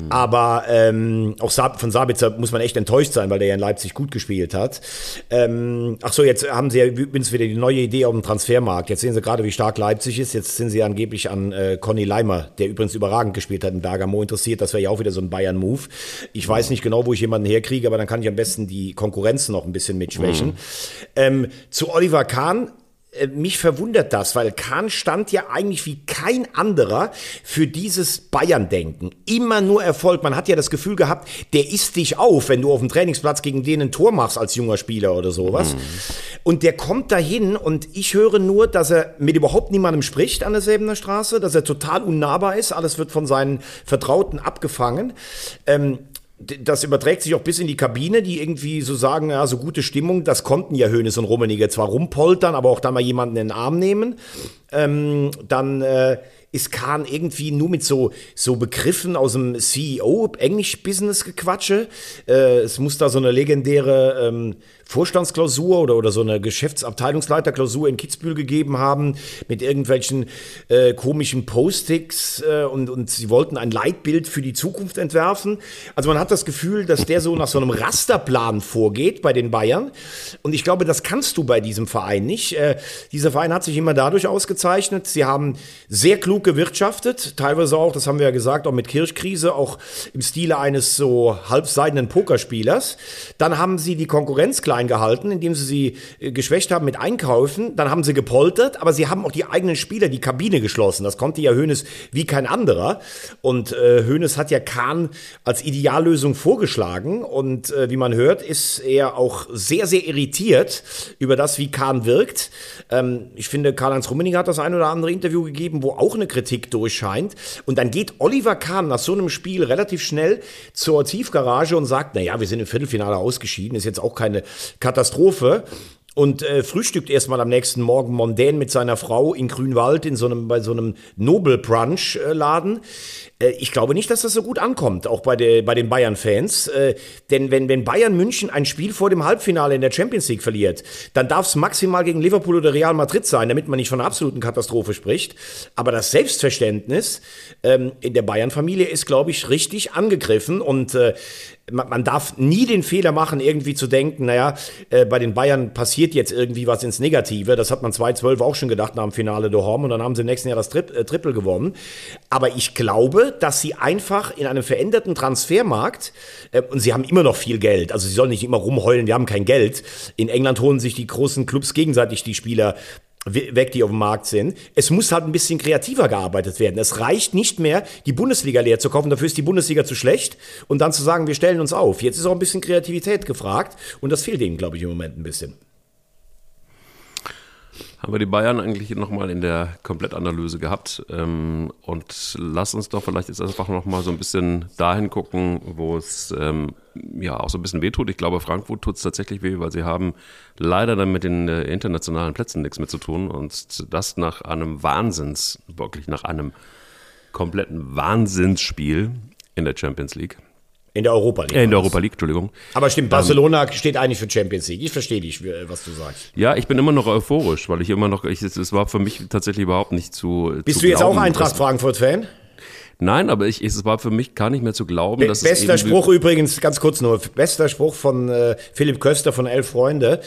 Aber ähm, auch Sa von Sabitzer muss man echt enttäuscht sein, weil der ja in Leipzig gut gespielt hat. Ähm, ach so, jetzt haben sie ja übrigens wieder die neue Idee auf dem Transfermarkt. Jetzt sehen sie gerade, wie stark Leipzig ist. Jetzt sind sie angeblich an äh, Conny Leimer, der übrigens überragend gespielt hat in Bergamo, interessiert. Das wäre ja auch wieder so ein Bayern-Move. Ich weiß nicht genau, wo ich jemanden herkriege, aber dann kann ich am besten die Konkurrenz noch ein bisschen mitschwächen. Mhm. Ähm, zu Oliver Kahn, äh, mich verwundert das, weil Kahn stand ja eigentlich wie kein anderer für dieses Bayern-Denken. Immer nur Erfolg. Man hat ja das Gefühl gehabt, der isst dich auf, wenn du auf dem Trainingsplatz gegen den ein Tor machst als junger Spieler oder sowas. Mhm. Und der kommt dahin und ich höre nur, dass er mit überhaupt niemandem spricht an der Säbener Straße, dass er total unnahbar ist. Alles wird von seinen Vertrauten abgefangen. Ähm, das überträgt sich auch bis in die Kabine, die irgendwie so sagen, ja, so gute Stimmung, das konnten ja Hönes und Rummenigge zwar rumpoltern, aber auch da mal jemanden in den Arm nehmen. Ähm, dann äh, ist Kahn irgendwie nur mit so, so Begriffen aus dem CEO, Englisch-Business-Gequatsche. Äh, es muss da so eine legendäre ähm, Vorstandsklausur oder, oder so eine Geschäftsabteilungsleiterklausur in Kitzbühel gegeben haben mit irgendwelchen äh, komischen Postings äh, und, und sie wollten ein Leitbild für die Zukunft entwerfen. Also man hat das Gefühl, dass der so nach so einem Rasterplan vorgeht bei den Bayern und ich glaube, das kannst du bei diesem Verein nicht. Äh, dieser Verein hat sich immer dadurch ausgezeichnet, sie haben sehr klug gewirtschaftet, teilweise auch, das haben wir ja gesagt, auch mit Kirchkrise, auch im Stile eines so halbseidenen Pokerspielers. Dann haben sie die Konkurrenz klein gehalten, indem sie sie äh, geschwächt haben mit Einkaufen. Dann haben sie gepoltert, aber sie haben auch die eigenen Spieler die Kabine geschlossen. Das konnte ja Hoeneß wie kein anderer. Und äh, Hoeneß hat ja Kahn als Ideallösung vorgeschlagen. Und äh, wie man hört, ist er auch sehr, sehr irritiert über das, wie Kahn wirkt. Ähm, ich finde, Karl-Heinz Rummenigge hat das ein oder andere Interview gegeben, wo auch eine Kritik durchscheint. Und dann geht Oliver Kahn nach so einem Spiel relativ schnell zur Tiefgarage und sagt, naja, wir sind im Viertelfinale ausgeschieden, ist jetzt auch keine Katastrophe und äh, frühstückt erstmal am nächsten Morgen mondän mit seiner Frau in Grünwald in so einem bei so einem Nobel Brunch äh, Laden. Äh, ich glaube nicht, dass das so gut ankommt, auch bei, der, bei den Bayern-Fans. Äh, denn wenn, wenn Bayern München ein Spiel vor dem Halbfinale in der Champions League verliert, dann darf es maximal gegen Liverpool oder Real Madrid sein, damit man nicht von einer absoluten Katastrophe spricht. Aber das Selbstverständnis ähm, in der Bayern-Familie ist, glaube ich, richtig angegriffen. Und äh, man, man, darf nie den Fehler machen, irgendwie zu denken, naja, äh, bei den Bayern passiert jetzt irgendwie was ins Negative. Das hat man 2012 auch schon gedacht nach dem Finale de Horm und dann haben sie im nächsten Jahr das Tri äh, Triple gewonnen. Aber ich glaube, dass sie einfach in einem veränderten Transfermarkt, äh, und sie haben immer noch viel Geld, also sie sollen nicht immer rumheulen, wir haben kein Geld. In England holen sich die großen Clubs gegenseitig die Spieler weg, die auf dem Markt sind. Es muss halt ein bisschen kreativer gearbeitet werden. Es reicht nicht mehr, die Bundesliga leer zu kaufen, dafür ist die Bundesliga zu schlecht und dann zu sagen, wir stellen uns auf. Jetzt ist auch ein bisschen Kreativität gefragt und das fehlt ihnen, glaube ich, im Moment ein bisschen. Haben wir die Bayern eigentlich nochmal in der Komplettanalyse gehabt. Ähm, und lass uns doch vielleicht jetzt einfach nochmal so ein bisschen dahin gucken, wo es ähm, ja auch so ein bisschen wehtut. Ich glaube, Frankfurt tut es tatsächlich weh, weil sie haben leider dann mit den äh, internationalen Plätzen nichts mehr zu tun. Und das nach einem Wahnsinns, wirklich nach einem kompletten Wahnsinnsspiel in der Champions League. In der Europa League. Äh, in der Europa League, Entschuldigung. Aber stimmt, Barcelona ähm, steht eigentlich für Champions League. Ich verstehe dich, was du sagst. Ja, ich bin immer noch euphorisch, weil ich immer noch, ich, es war für mich tatsächlich überhaupt nicht zu. Bist zu du jetzt glauben, auch Eintracht Frankfurt-Fan? Nein, aber ich, es war für mich gar nicht mehr zu glauben, Be dass Bester Spruch übrigens, ganz kurz nur, bester Spruch von äh, Philipp Köster von Elf Freunde.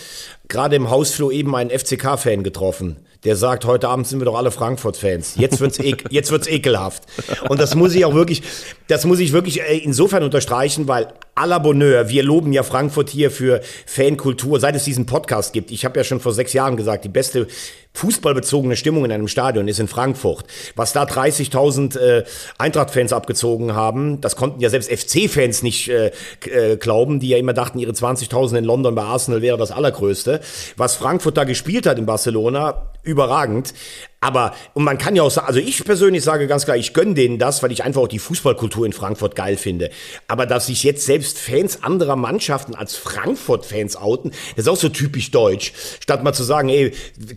Gerade im Hausflur eben einen FCK-Fan getroffen der sagt, heute Abend sind wir doch alle Frankfurt-Fans. Jetzt wird's, ek jetzt wird's ekelhaft. Und das muss ich auch wirklich, das muss ich wirklich äh, insofern unterstreichen, weil à la Bonheur, wir loben ja Frankfurt hier für Fankultur, seit es diesen Podcast gibt. Ich habe ja schon vor sechs Jahren gesagt, die beste fußballbezogene Stimmung in einem Stadion ist in Frankfurt. Was da 30.000 äh, Eintracht-Fans abgezogen haben, das konnten ja selbst FC-Fans nicht äh, äh, glauben, die ja immer dachten, ihre 20.000 in London bei Arsenal wäre das Allergrößte. Was Frankfurt da gespielt hat in Barcelona, überragend. Aber, und man kann ja auch sagen, also ich persönlich sage ganz klar, ich gönne denen das, weil ich einfach auch die Fußballkultur in Frankfurt geil finde. Aber dass sich jetzt selbst Fans anderer Mannschaften als Frankfurt-Fans outen, das ist auch so typisch deutsch. Statt mal zu sagen, ey,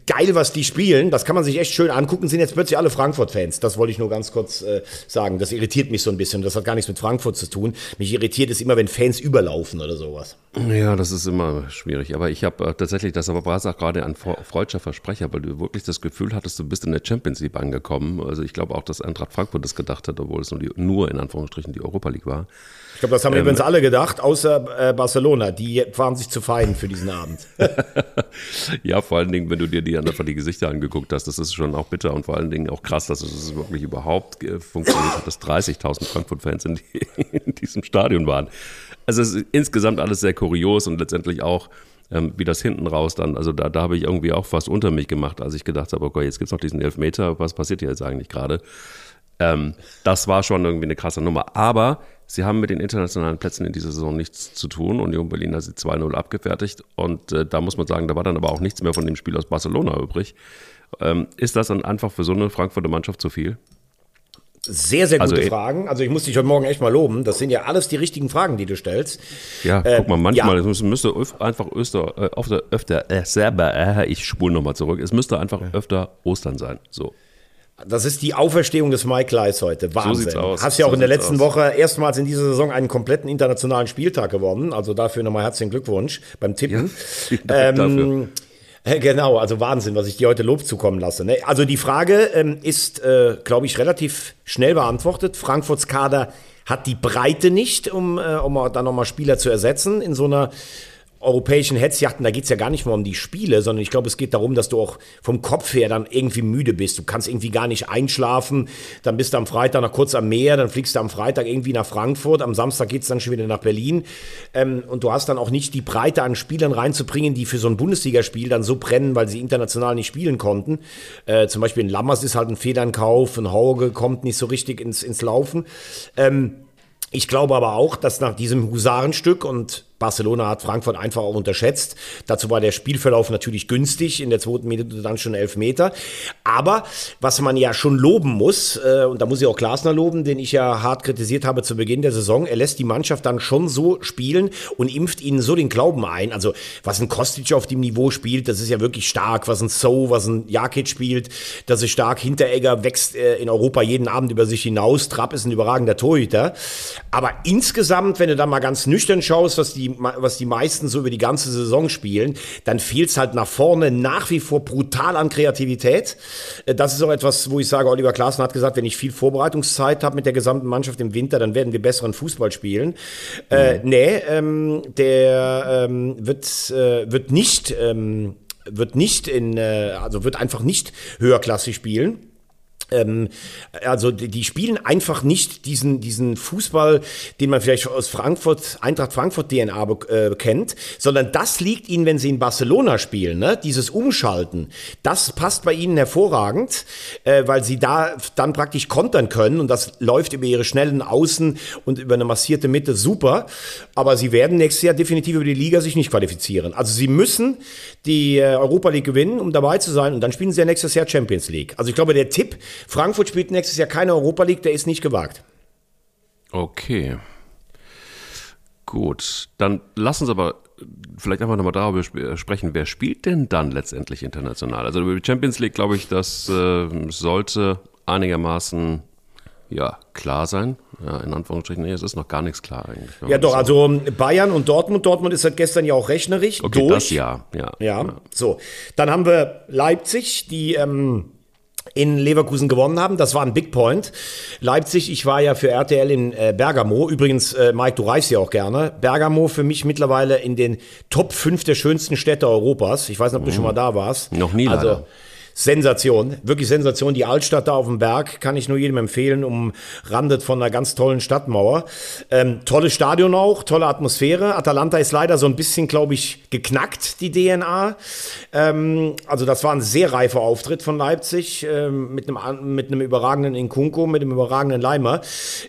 geil, was die spielen, das kann man sich echt schön angucken, sind jetzt plötzlich alle Frankfurt-Fans. Das wollte ich nur ganz kurz äh, sagen. Das irritiert mich so ein bisschen. Das hat gar nichts mit Frankfurt zu tun. Mich irritiert es immer, wenn Fans überlaufen oder sowas. Ja, das ist immer schwierig. Aber ich habe äh, tatsächlich, das aber auch gerade ein freudscher Versprecher, weil du wirklich das Gefühl hattest, du bist in der Champions League angekommen. Also ich glaube auch, dass Eintracht Frankfurt das gedacht hat, obwohl es nur, die, nur in Anführungsstrichen die Europa League war. Ich glaube, das haben ähm, übrigens alle gedacht, außer äh, Barcelona. Die waren sich zu fein für diesen Abend. ja, vor allen Dingen, wenn du dir die einfach die Gesichter angeguckt hast, das ist schon auch bitter und vor allen Dingen auch krass, dass es wirklich überhaupt äh, funktioniert hat, dass 30.000 Frankfurt-Fans in, die, in diesem Stadion waren. Also es ist insgesamt alles sehr kurios und letztendlich auch ähm, wie das hinten raus dann, also da, da habe ich irgendwie auch fast unter mich gemacht, als ich gedacht habe, okay, jetzt gibt es noch diesen Elfmeter, was passiert hier jetzt eigentlich gerade? Ähm, das war schon irgendwie eine krasse Nummer. Aber sie haben mit den internationalen Plätzen in dieser Saison nichts zu tun. Union Berlin hat sie 2-0 abgefertigt. Und äh, da muss man sagen, da war dann aber auch nichts mehr von dem Spiel aus Barcelona übrig. Ähm, ist das dann einfach für so eine Frankfurter Mannschaft zu viel? Sehr, sehr gute also, Fragen. Also ich muss dich heute Morgen echt mal loben. Das sind ja alles die richtigen Fragen, die du stellst. Ja, äh, guck mal, manchmal, ja. es müsste einfach Öster, äh, öfter, öfter äh, selber, äh, ich spule nochmal zurück, es müsste einfach öfter Ostern sein. So. Das ist die Auferstehung des Mike Leis heute. Wahnsinn. So sieht's aus. Hast ja auch so in der letzten aus. Woche erstmals in dieser Saison einen kompletten internationalen Spieltag gewonnen. Also dafür nochmal herzlichen Glückwunsch beim Tippen. Ja, ähm, dafür. Genau, also Wahnsinn, was ich dir heute Lob zukommen lasse. Ne? Also die Frage ähm, ist, äh, glaube ich, relativ schnell beantwortet. Frankfurts Kader hat die Breite nicht, um, äh, um dann nochmal Spieler zu ersetzen in so einer europäischen Hetzjachten, da geht's ja gar nicht mehr um die Spiele, sondern ich glaube, es geht darum, dass du auch vom Kopf her dann irgendwie müde bist. Du kannst irgendwie gar nicht einschlafen, dann bist du am Freitag noch kurz am Meer, dann fliegst du am Freitag irgendwie nach Frankfurt, am Samstag geht's dann schon wieder nach Berlin ähm, und du hast dann auch nicht die Breite an Spielern reinzubringen, die für so ein Bundesligaspiel dann so brennen, weil sie international nicht spielen konnten. Äh, zum Beispiel in Lammers ist halt ein Federnkauf, ein Hauge kommt nicht so richtig ins, ins Laufen. Ähm, ich glaube aber auch, dass nach diesem Husarenstück und Barcelona hat Frankfurt einfach auch unterschätzt. Dazu war der Spielverlauf natürlich günstig, in der zweiten Minute dann schon elf Meter. Aber was man ja schon loben muss, äh, und da muss ich auch Glasner loben, den ich ja hart kritisiert habe zu Beginn der Saison, er lässt die Mannschaft dann schon so spielen und impft ihnen so den Glauben ein. Also was ein Kostic auf dem Niveau spielt, das ist ja wirklich stark. Was ein So, was ein Jakic spielt, das ist stark. Hinteregger wächst äh, in Europa jeden Abend über sich hinaus. Trapp ist ein überragender Torhüter. Aber insgesamt, wenn du da mal ganz nüchtern schaust, was die die, was die meisten so über die ganze Saison spielen, dann fehlt es halt nach vorne nach wie vor brutal an Kreativität. Äh, das ist auch etwas, wo ich sage, Oliver Klaassen hat gesagt, wenn ich viel Vorbereitungszeit habe mit der gesamten Mannschaft im Winter, dann werden wir besseren Fußball spielen. Äh, mhm. Äh, nee, ähm, der ähm, wird, äh, wird nicht, ähm, wird nicht in, äh, also wird einfach nicht höherklassig spielen. Ähm, also die, die, spielen einfach nicht diesen, diesen Fußball, den man vielleicht aus Frankfurt, Eintracht Frankfurt DNA äh, kennt, sondern das liegt ihnen, wenn sie in Barcelona spielen, ne? dieses Umschalten. Das passt bei ihnen hervorragend, äh, weil sie da dann praktisch kontern können und das läuft über ihre schnellen Außen und über eine massierte Mitte super. Aber sie werden nächstes Jahr definitiv über die Liga sich nicht qualifizieren. Also sie müssen die äh, Europa League gewinnen, um dabei zu sein und dann spielen sie ja nächstes Jahr Champions League. Also ich glaube, der Tipp, Frankfurt spielt nächstes Jahr keine Europa League, der ist nicht gewagt. Okay. Gut, dann lassen Sie aber vielleicht einfach nochmal darüber sprechen, wer spielt denn dann letztendlich international? Also über die Champions League, glaube ich, das äh, sollte einigermaßen ja, klar sein. Ja, in Anführungsstrichen, nee, es ist noch gar nichts klar eigentlich. Ja, doch, also Bayern und Dortmund. Dortmund ist seit gestern ja auch rechnerisch okay, durch. Das ja, ja, ja. Ja, so. Dann haben wir Leipzig, die ähm, in Leverkusen gewonnen haben. Das war ein Big Point. Leipzig, ich war ja für RTL in äh, Bergamo. Übrigens, äh, Mike, du reist ja auch gerne. Bergamo für mich mittlerweile in den Top 5 der schönsten Städte Europas. Ich weiß nicht, ob du schon mal da warst. Noch nie also, leider Sensation, wirklich Sensation. Die Altstadt da auf dem Berg kann ich nur jedem empfehlen, umrandet von einer ganz tollen Stadtmauer. Ähm, tolles Stadion auch, tolle Atmosphäre. Atalanta ist leider so ein bisschen, glaube ich, geknackt, die DNA. Ähm, also das war ein sehr reifer Auftritt von Leipzig ähm, mit, einem, mit einem überragenden Inkunko, mit einem überragenden Leimer.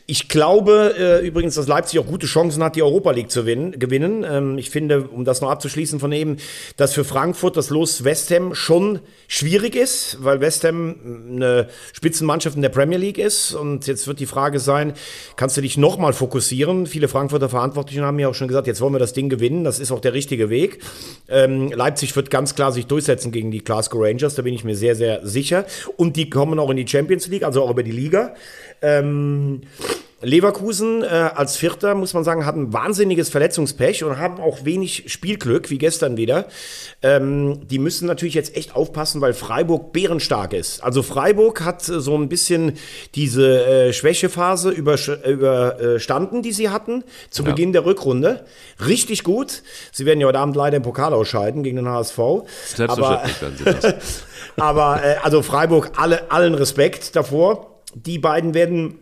Ich glaube äh, übrigens, dass Leipzig auch gute Chancen hat, die Europa League zu gewinnen. gewinnen. Ähm, ich finde, um das noch abzuschließen von eben, dass für Frankfurt das Los West Ham schon schwierig ist, weil West Ham eine Spitzenmannschaft in der Premier League ist. Und jetzt wird die Frage sein, kannst du dich nochmal fokussieren? Viele Frankfurter Verantwortlichen haben ja auch schon gesagt, jetzt wollen wir das Ding gewinnen. Das ist auch der richtige Weg. Ähm, Leipzig wird ganz klar sich durchsetzen gegen die Glasgow Rangers. Da bin ich mir sehr, sehr sicher. Und die kommen auch in die Champions League, also auch über die Liga. Ähm, Leverkusen äh, als Vierter, muss man sagen, hatten wahnsinniges Verletzungspech und haben auch wenig Spielglück, wie gestern wieder. Ähm, die müssen natürlich jetzt echt aufpassen, weil Freiburg bärenstark ist. Also Freiburg hat äh, so ein bisschen diese äh, Schwächephase überstanden, die sie hatten zu ja. Beginn der Rückrunde. Richtig gut. Sie werden ja heute Abend leider im Pokal ausscheiden gegen den HSV. Selbstverständlich aber, werden sie das. aber äh, also Freiburg, alle, allen Respekt davor. Die beiden werden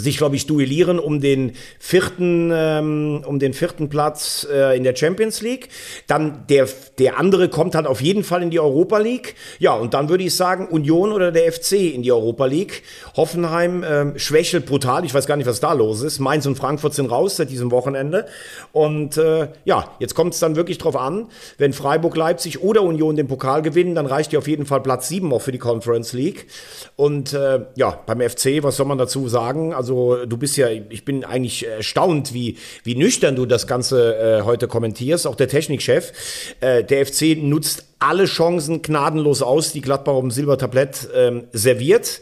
sich, glaube ich, duellieren um den vierten, ähm, um den vierten Platz äh, in der Champions League. Dann der, der andere kommt halt auf jeden Fall in die Europa League. Ja, und dann würde ich sagen, Union oder der FC in die Europa League. Hoffenheim ähm, schwächelt brutal. Ich weiß gar nicht, was da los ist. Mainz und Frankfurt sind raus seit diesem Wochenende. Und äh, ja, jetzt kommt es dann wirklich drauf an, wenn Freiburg, Leipzig oder Union den Pokal gewinnen, dann reicht ja auf jeden Fall Platz 7 auch für die Conference League. Und äh, ja, beim FC, was soll man dazu sagen? Also du bist ja, ich bin eigentlich erstaunt, wie, wie nüchtern du das Ganze äh, heute kommentierst. Auch der Technikchef. Äh, der FC nutzt alle Chancen gnadenlos aus, die Gladbach dem Silbertablett ähm, serviert.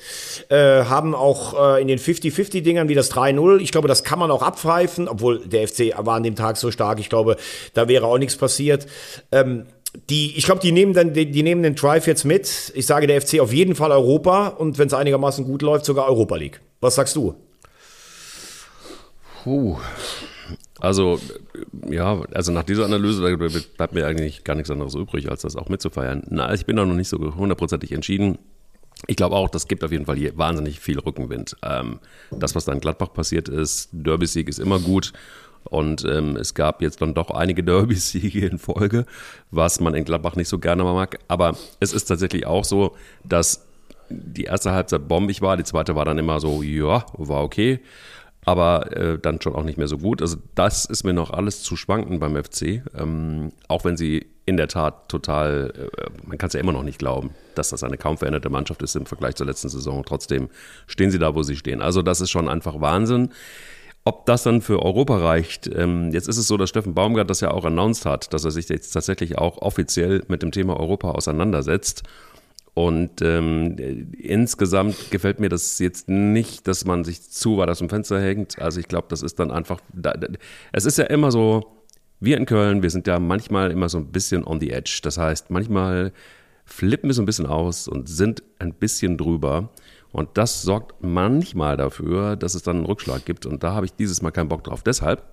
Äh, haben auch äh, in den 50-50-Dingern wie das 3-0. Ich glaube, das kann man auch abpfeifen, obwohl der FC war an dem Tag so stark. Ich glaube, da wäre auch nichts passiert. Ähm, die, ich glaube, die nehmen dann, die, die, nehmen den Drive jetzt mit. Ich sage der FC auf jeden Fall Europa und wenn es einigermaßen gut läuft, sogar Europa League. Was sagst du? Puh. Also, ja, also nach dieser Analyse bleibt mir eigentlich gar nichts anderes übrig, als das auch mitzufeiern. Na, ich bin da noch nicht so hundertprozentig entschieden. Ich glaube auch, das gibt auf jeden Fall hier wahnsinnig viel Rückenwind. Ähm, das, was da in Gladbach passiert ist, Derby-Sieg ist immer gut. Und ähm, es gab jetzt dann doch einige Derby-Siege in Folge, was man in Gladbach nicht so gerne mag. Aber es ist tatsächlich auch so, dass die erste Halbzeit bombig war, die zweite war dann immer so, ja, war okay aber äh, dann schon auch nicht mehr so gut. Also das ist mir noch alles zu schwanken beim FC, ähm, auch wenn sie in der Tat total, äh, man kann es ja immer noch nicht glauben, dass das eine kaum veränderte Mannschaft ist im Vergleich zur letzten Saison. Trotzdem stehen sie da, wo sie stehen. Also das ist schon einfach Wahnsinn. Ob das dann für Europa reicht, ähm, jetzt ist es so, dass Steffen Baumgart das ja auch announced hat, dass er sich jetzt tatsächlich auch offiziell mit dem Thema Europa auseinandersetzt. Und ähm, insgesamt gefällt mir das jetzt nicht, dass man sich zu weit aus dem Fenster hängt. Also ich glaube, das ist dann einfach. Da, da, es ist ja immer so, wir in Köln, wir sind ja manchmal immer so ein bisschen on the edge. Das heißt, manchmal flippen wir so ein bisschen aus und sind ein bisschen drüber. Und das sorgt manchmal dafür, dass es dann einen Rückschlag gibt. Und da habe ich dieses Mal keinen Bock drauf. Deshalb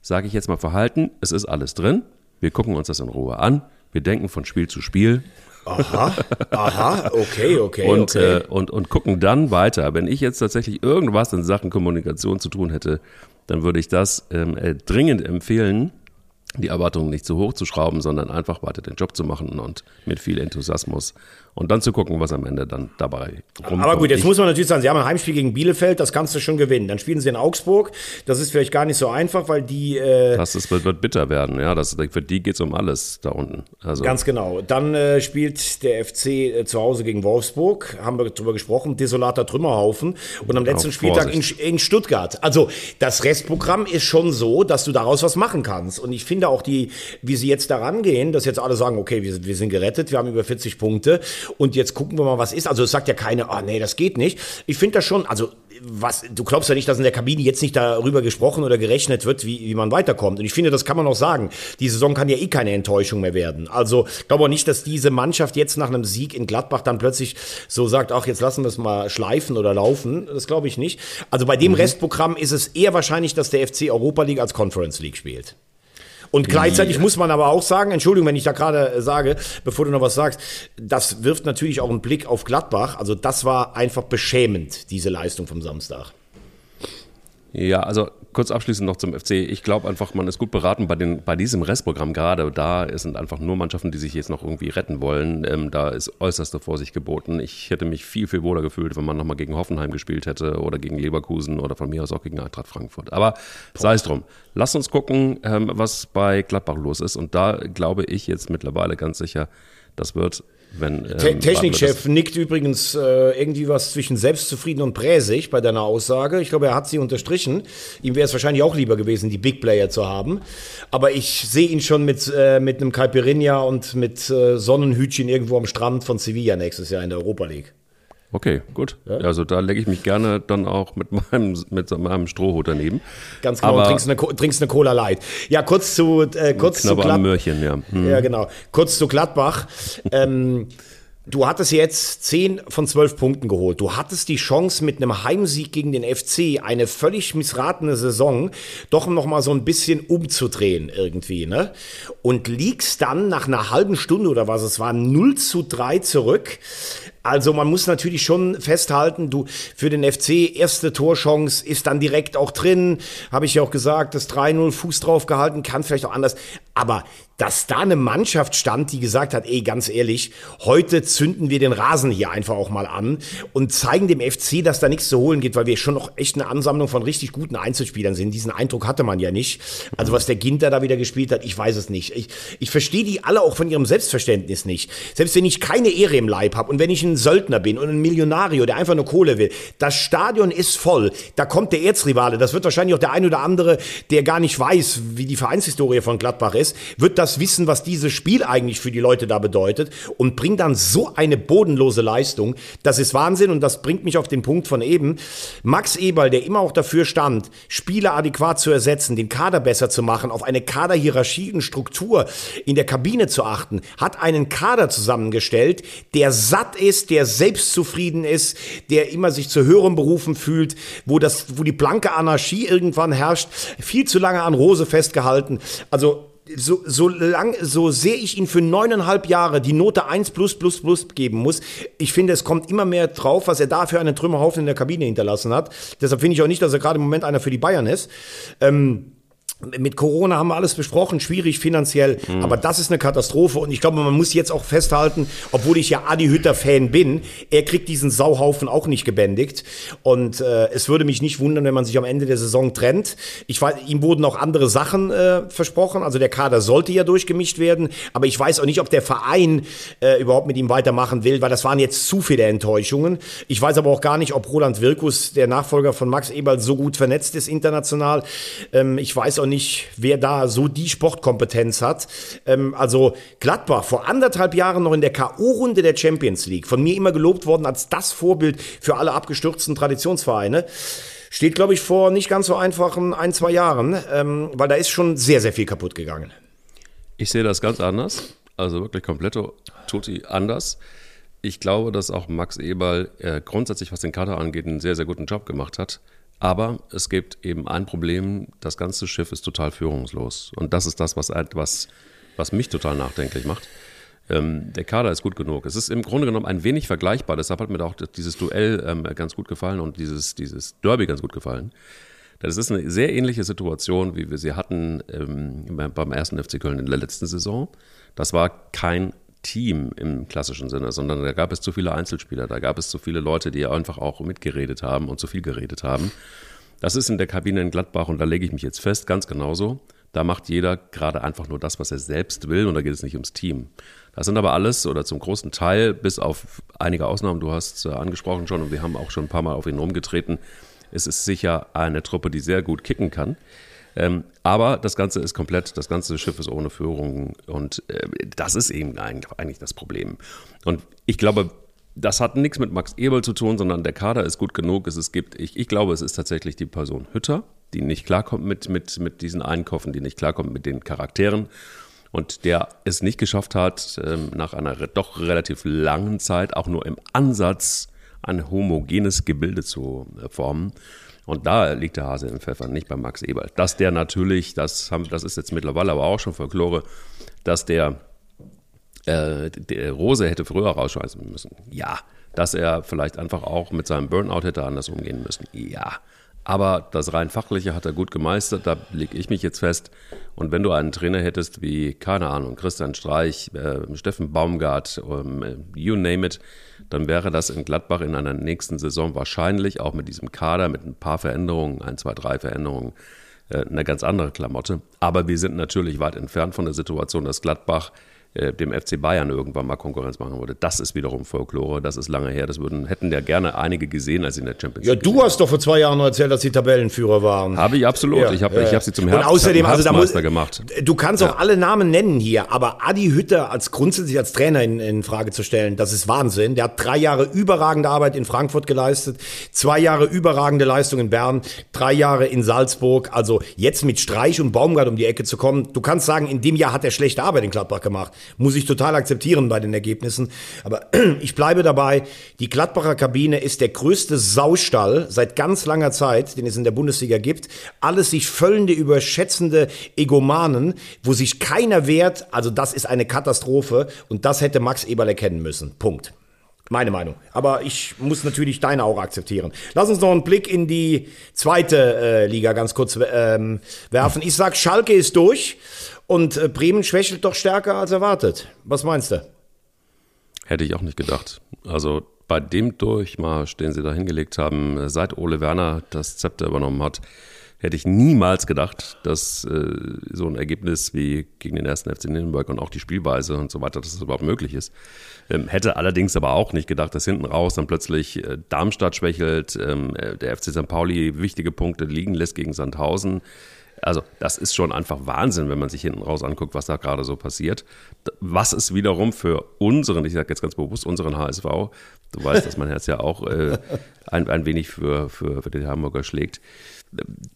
sage ich jetzt mal Verhalten, es ist alles drin. Wir gucken uns das in Ruhe an. Wir denken von Spiel zu Spiel. Aha, aha, okay, okay. Und, okay. Äh, und, und gucken dann weiter. Wenn ich jetzt tatsächlich irgendwas in Sachen Kommunikation zu tun hätte, dann würde ich das ähm, äh, dringend empfehlen, die Erwartungen nicht zu hoch zu schrauben, sondern einfach weiter den Job zu machen und mit viel Enthusiasmus und dann zu gucken, was am Ende dann dabei rumkommt. Aber gut, jetzt ich muss man natürlich sagen, Sie haben ein Heimspiel gegen Bielefeld, das kannst du schon gewinnen. Dann spielen Sie in Augsburg, das ist vielleicht gar nicht so einfach, weil die... Äh, das ist, wird, wird bitter werden, ja, das, für die geht es um alles da unten. Also. Ganz genau. Dann äh, spielt der FC äh, zu Hause gegen Wolfsburg, haben wir darüber gesprochen, desolater Trümmerhaufen und am letzten Spieltag in, in Stuttgart. Also das Restprogramm ist schon so, dass du daraus was machen kannst und ich finde auch die, wie sie jetzt daran gehen, dass jetzt alle sagen, okay, wir, wir sind gerettet, wir haben über 40 Punkte und jetzt gucken wir mal, was ist. Also es sagt ja keine, ah oh, nee, das geht nicht. Ich finde das schon, also was, du glaubst ja nicht, dass in der Kabine jetzt nicht darüber gesprochen oder gerechnet wird, wie, wie man weiterkommt. Und ich finde, das kann man auch sagen. Die Saison kann ja eh keine Enttäuschung mehr werden. Also ich glaube auch nicht, dass diese Mannschaft jetzt nach einem Sieg in Gladbach dann plötzlich so sagt, ach, jetzt lassen wir es mal schleifen oder laufen. Das glaube ich nicht. Also bei dem mhm. Restprogramm ist es eher wahrscheinlich, dass der FC Europa League als Conference League spielt. Und gleichzeitig muss man aber auch sagen, Entschuldigung, wenn ich da gerade sage, bevor du noch was sagst, das wirft natürlich auch einen Blick auf Gladbach. Also das war einfach beschämend, diese Leistung vom Samstag. Ja, also kurz abschließend noch zum FC. Ich glaube einfach, man ist gut beraten bei, den, bei diesem Restprogramm gerade. Da sind einfach nur Mannschaften, die sich jetzt noch irgendwie retten wollen. Ähm, da ist äußerste Vorsicht geboten. Ich hätte mich viel, viel wohler gefühlt, wenn man nochmal gegen Hoffenheim gespielt hätte oder gegen Leverkusen oder von mir aus auch gegen Eintracht Frankfurt. Aber sei es drum. Lass uns gucken, ähm, was bei Gladbach los ist. Und da glaube ich jetzt mittlerweile ganz sicher, das wird wenn, ähm, Technikchef nickt übrigens äh, irgendwie was zwischen selbstzufrieden und präsig bei deiner Aussage. Ich glaube, er hat sie unterstrichen. Ihm wäre es wahrscheinlich auch lieber gewesen, die Big Player zu haben. Aber ich sehe ihn schon mit, äh, mit einem Caipirinha und mit äh, Sonnenhütchen irgendwo am Strand von Sevilla nächstes Jahr in der Europa League. Okay, gut. Ja? Also da lege ich mich gerne dann auch mit meinem, mit meinem Strohhut daneben. Ganz genau, Aber trinkst, eine, trinkst eine Cola Light. Ja, kurz zu, äh, kurz zu Gladbach. Möhrchen, ja. Hm. Ja, genau. Kurz zu Gladbach. ähm, Du hattest jetzt 10 von 12 Punkten geholt. Du hattest die Chance mit einem Heimsieg gegen den FC eine völlig missratene Saison doch noch mal so ein bisschen umzudrehen irgendwie, ne? Und liegst dann nach einer halben Stunde oder was es war 0 zu 3 zurück. Also man muss natürlich schon festhalten, du für den FC erste Torchance ist dann direkt auch drin. Habe ich ja auch gesagt, das 3-0 Fuß drauf gehalten, kann vielleicht auch anders. Aber dass da eine Mannschaft stand, die gesagt hat, ey, ganz ehrlich, heute zünden wir den Rasen hier einfach auch mal an und zeigen dem FC, dass da nichts zu holen geht, weil wir schon noch echt eine Ansammlung von richtig guten Einzelspielern sind. Diesen Eindruck hatte man ja nicht. Also was der Ginter da wieder gespielt hat, ich weiß es nicht. Ich, ich verstehe die alle auch von ihrem Selbstverständnis nicht. Selbst wenn ich keine Ehre im Leib habe und wenn ich ein Söldner bin und ein Millionario, der einfach nur Kohle will, das Stadion ist voll. Da kommt der Erzrivale. Das wird wahrscheinlich auch der ein oder andere, der gar nicht weiß, wie die Vereinshistorie von Gladbach ist, wird das wissen, was dieses Spiel eigentlich für die Leute da bedeutet und bringt dann so eine bodenlose Leistung. Das ist Wahnsinn und das bringt mich auf den Punkt von eben. Max Eberl, der immer auch dafür stand, Spieler adäquat zu ersetzen, den Kader besser zu machen, auf eine Kaderhierarchie und Struktur in der Kabine zu achten, hat einen Kader zusammengestellt, der satt ist, der selbstzufrieden ist, der immer sich zu höheren Berufen fühlt, wo das, wo die blanke Anarchie irgendwann herrscht, viel zu lange an Rose festgehalten. Also so, so lang, so sehr ich ihn für neuneinhalb Jahre die Note 1 plus plus plus geben muss, ich finde, es kommt immer mehr drauf, was er dafür einen Trümmerhaufen in der Kabine hinterlassen hat. Deshalb finde ich auch nicht, dass er gerade im Moment einer für die Bayern ist. Ähm, mit Corona haben wir alles besprochen, schwierig finanziell, mhm. aber das ist eine Katastrophe und ich glaube, man muss jetzt auch festhalten, obwohl ich ja Adi Hütter Fan bin, er kriegt diesen Sauhaufen auch nicht gebändigt und äh, es würde mich nicht wundern, wenn man sich am Ende der Saison trennt. Ich weiß, ihm wurden auch andere Sachen äh, versprochen, also der Kader sollte ja durchgemischt werden, aber ich weiß auch nicht, ob der Verein äh, überhaupt mit ihm weitermachen will, weil das waren jetzt zu viele Enttäuschungen. Ich weiß aber auch gar nicht, ob Roland Wirkus, der Nachfolger von Max Eberl, so gut vernetzt ist international. Ähm, ich weiß auch nicht, nicht, wer da so die Sportkompetenz hat. Ähm, also Gladbach vor anderthalb Jahren noch in der K.O.-Runde der Champions League, von mir immer gelobt worden als das Vorbild für alle abgestürzten Traditionsvereine. Steht, glaube ich, vor nicht ganz so einfachen ein, zwei Jahren, ähm, weil da ist schon sehr, sehr viel kaputt gegangen. Ich sehe das ganz anders. Also wirklich komplett tutti anders. Ich glaube, dass auch Max Eberl äh, grundsätzlich, was den Kader angeht, einen sehr, sehr guten Job gemacht hat. Aber es gibt eben ein Problem, das ganze Schiff ist total führungslos. Und das ist das, was, was, was mich total nachdenklich macht. Ähm, der Kader ist gut genug. Es ist im Grunde genommen ein wenig vergleichbar. Deshalb hat mir auch dieses Duell ähm, ganz gut gefallen und dieses, dieses Derby ganz gut gefallen. Das ist eine sehr ähnliche Situation, wie wir sie hatten ähm, beim ersten FC Köln in der letzten Saison. Das war kein Team im klassischen Sinne, sondern da gab es zu viele Einzelspieler, da gab es zu viele Leute, die einfach auch mitgeredet haben und zu viel geredet haben. Das ist in der Kabine in Gladbach und da lege ich mich jetzt fest, ganz genauso. Da macht jeder gerade einfach nur das, was er selbst will und da geht es nicht ums Team. Das sind aber alles oder zum großen Teil, bis auf einige Ausnahmen, du hast es angesprochen schon und wir haben auch schon ein paar Mal auf ihn rumgetreten, es ist sicher eine Truppe, die sehr gut kicken kann. Ähm, aber das Ganze ist komplett, das ganze Schiff ist ohne Führung und äh, das ist eben eigentlich, das Problem. Und ich glaube, das hat nichts mit Max Eberl zu tun, sondern der Kader ist gut genug. Es, es gibt, ich, ich glaube, es ist tatsächlich die Person Hütter, die nicht klarkommt mit, mit, mit diesen Einkaufen, die nicht klarkommt mit den Charakteren und der es nicht geschafft hat, ähm, nach einer doch relativ langen Zeit auch nur im Ansatz ein homogenes Gebilde zu äh, formen. Und da liegt der Hase im Pfeffer, nicht bei Max Eberl. Dass der natürlich, das, haben, das ist jetzt mittlerweile aber auch schon Folklore, dass der, äh, der Rose hätte früher rausschmeißen müssen. Ja. Dass er vielleicht einfach auch mit seinem Burnout hätte anders umgehen müssen. Ja. Aber das rein fachliche hat er gut gemeistert, da lege ich mich jetzt fest. Und wenn du einen Trainer hättest wie, keine Ahnung, Christian Streich, äh, Steffen Baumgart, ähm, you name it, dann wäre das in Gladbach in einer nächsten Saison wahrscheinlich auch mit diesem Kader, mit ein paar Veränderungen, ein, zwei, drei Veränderungen, äh, eine ganz andere Klamotte. Aber wir sind natürlich weit entfernt von der Situation, dass Gladbach äh, dem FC Bayern irgendwann mal Konkurrenz machen würde. Das ist wiederum Folklore, das ist lange her. Das würden, hätten ja gerne einige gesehen, als sie in der Champions League. Ja, du hast doch vor zwei Jahren erzählt, dass sie Tabellenführer waren. Habe ich absolut. Ja, ich habe ja. hab sie zum Herbst, Und außerdem, also da muss, gemacht. Du kannst auch alle Namen nennen hier, aber Adi Hütter als grundsätzlich als Trainer in, in Frage zu stellen, das ist Wahnsinn. Der hat drei Jahre überragende Arbeit in Frankfurt geleistet, zwei Jahre überragende Leistung in Bern, drei Jahre in Salzburg. Also jetzt mit Streich und Baumgart um die Ecke zu kommen, du kannst sagen, in dem Jahr hat er schlechte Arbeit in Gladbach gemacht. Muss ich total akzeptieren bei den Ergebnissen. Aber ich bleibe dabei, die Gladbacher Kabine ist der größte Saustall seit ganz langer Zeit, den es in der Bundesliga gibt. Alles sich völlende, überschätzende Egomanen, wo sich keiner wehrt. Also das ist eine Katastrophe und das hätte Max Eberl erkennen müssen. Punkt. Meine Meinung. Aber ich muss natürlich deine auch akzeptieren. Lass uns noch einen Blick in die zweite äh, Liga ganz kurz ähm, werfen. Ich sag, Schalke ist durch und äh, Bremen schwächelt doch stärker als erwartet. Was meinst du? Hätte ich auch nicht gedacht. Also bei dem Durchmarsch, den sie da hingelegt haben, seit Ole Werner das Zepter übernommen hat, hätte ich niemals gedacht, dass äh, so ein Ergebnis wie gegen den ersten FC Nürnberg und auch die Spielweise und so weiter, dass das überhaupt möglich ist. Ähm, hätte allerdings aber auch nicht gedacht, dass hinten raus dann plötzlich äh, Darmstadt schwächelt, ähm, äh, der FC St. Pauli wichtige Punkte liegen lässt gegen Sandhausen. Also das ist schon einfach Wahnsinn, wenn man sich hinten raus anguckt, was da gerade so passiert. Was es wiederum für unseren, ich sage jetzt ganz bewusst unseren HSV, du weißt, dass mein Herz ja auch äh, ein, ein wenig für, für, für den Hamburger schlägt,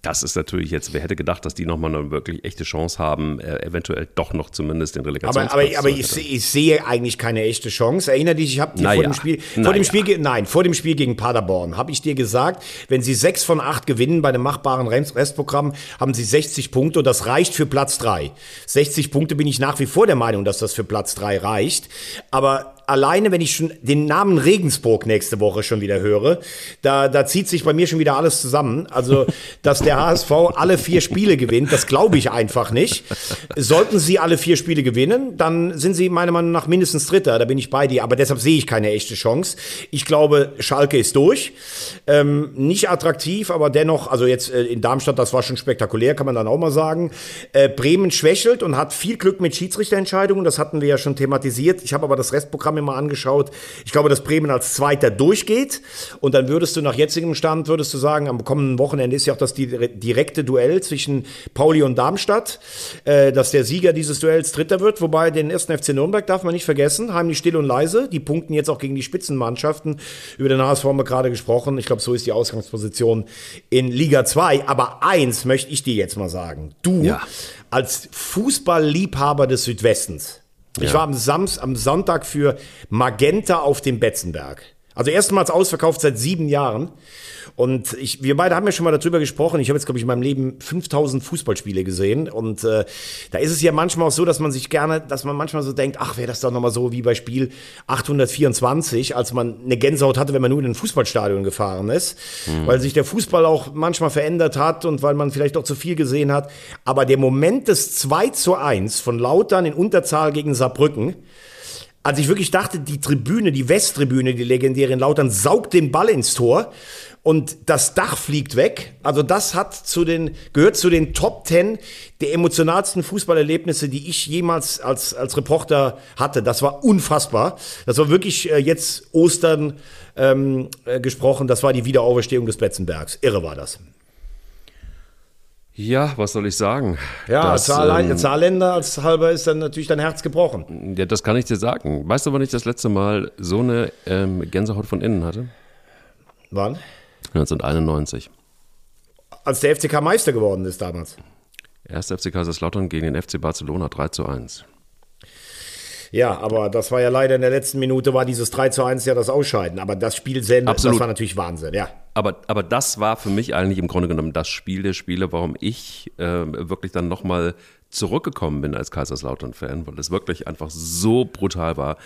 das ist natürlich jetzt, wer hätte gedacht, dass die nochmal eine wirklich echte Chance haben, äh, eventuell doch noch zumindest den Relegationsplatz Aber, aber, aber ich, ich, sehe eigentlich keine echte Chance. Erinner dich, ich habe dir naja. vor dem Spiel, vor naja. dem Spiel, nein, vor dem Spiel gegen Paderborn habe ich dir gesagt, wenn sie sechs von acht gewinnen bei einem machbaren Restprogramm, haben sie 60 Punkte und das reicht für Platz drei. 60 Punkte bin ich nach wie vor der Meinung, dass das für Platz drei reicht. Aber alleine, wenn ich schon den Namen Regensburg nächste Woche schon wieder höre, da, da zieht sich bei mir schon wieder alles zusammen. Also, dass der HSV alle vier Spiele gewinnt, das glaube ich einfach nicht. Sollten sie alle vier Spiele gewinnen, dann sind sie meiner Meinung nach mindestens Dritter, da bin ich bei dir. Aber deshalb sehe ich keine echte Chance. Ich glaube, Schalke ist durch. Ähm, nicht attraktiv, aber dennoch, also jetzt äh, in Darmstadt, das war schon spektakulär, kann man dann auch mal sagen. Äh, Bremen schwächelt und hat viel Glück mit Schiedsrichterentscheidungen, das hatten wir ja schon thematisiert. Ich habe aber das Restprogramm mir mal angeschaut. Ich glaube, dass Bremen als Zweiter durchgeht. Und dann würdest du nach jetzigem Stand, würdest du sagen, am kommenden Wochenende ist ja auch das direkte Duell zwischen Pauli und Darmstadt, äh, dass der Sieger dieses Duells Dritter wird. Wobei den ersten FC Nürnberg darf man nicht vergessen, heimlich still und leise. Die punkten jetzt auch gegen die Spitzenmannschaften. Über den HSV haben wir gerade gesprochen. Ich glaube, so ist die Ausgangsposition in Liga 2. Aber eins möchte ich dir jetzt mal sagen. Du ja. als Fußballliebhaber des Südwestens, ich war am, Sams am Sonntag für Magenta auf dem Betzenberg. Also erstmals ausverkauft seit sieben Jahren. Und ich, wir beide haben ja schon mal darüber gesprochen. Ich habe jetzt, glaube ich, in meinem Leben 5000 Fußballspiele gesehen. Und äh, da ist es ja manchmal auch so, dass man sich gerne, dass man manchmal so denkt, ach, wäre das doch nochmal so wie bei Spiel 824, als man eine Gänsehaut hatte, wenn man nur in ein Fußballstadion gefahren ist. Mhm. Weil sich der Fußball auch manchmal verändert hat und weil man vielleicht auch zu viel gesehen hat. Aber der Moment des 2 zu 1 von Lautern in Unterzahl gegen Saarbrücken, als ich wirklich dachte, die Tribüne, die Westtribüne, die legendäre in Lautern, saugt den Ball ins Tor und das Dach fliegt weg. Also das hat zu den, gehört zu den Top Ten der emotionalsten Fußballerlebnisse, die ich jemals als, als Reporter hatte. Das war unfassbar. Das war wirklich äh, jetzt Ostern ähm, äh, gesprochen. Das war die Wiederauferstehung des Betzenbergs. Irre war das. Ja, was soll ich sagen? Ja, das, Zahl, ähm, Zahlländer als halber ist dann natürlich dein Herz gebrochen. Ja, das kann ich dir sagen. Weißt du, wann ich das letzte Mal so eine ähm, Gänsehaut von innen hatte? Wann? 1991. Als der FCK Meister geworden ist damals. Erst FC Kaiserslautern gegen den FC Barcelona 3 zu 1. Ja, aber das war ja leider in der letzten Minute war dieses 3 zu 1 ja das Ausscheiden. Aber das Spiel selber, das war natürlich Wahnsinn, ja. Aber, aber das war für mich eigentlich im Grunde genommen das Spiel der Spiele, warum ich äh, wirklich dann nochmal zurückgekommen bin als Kaiserslautern-Fan, weil es wirklich einfach so brutal war.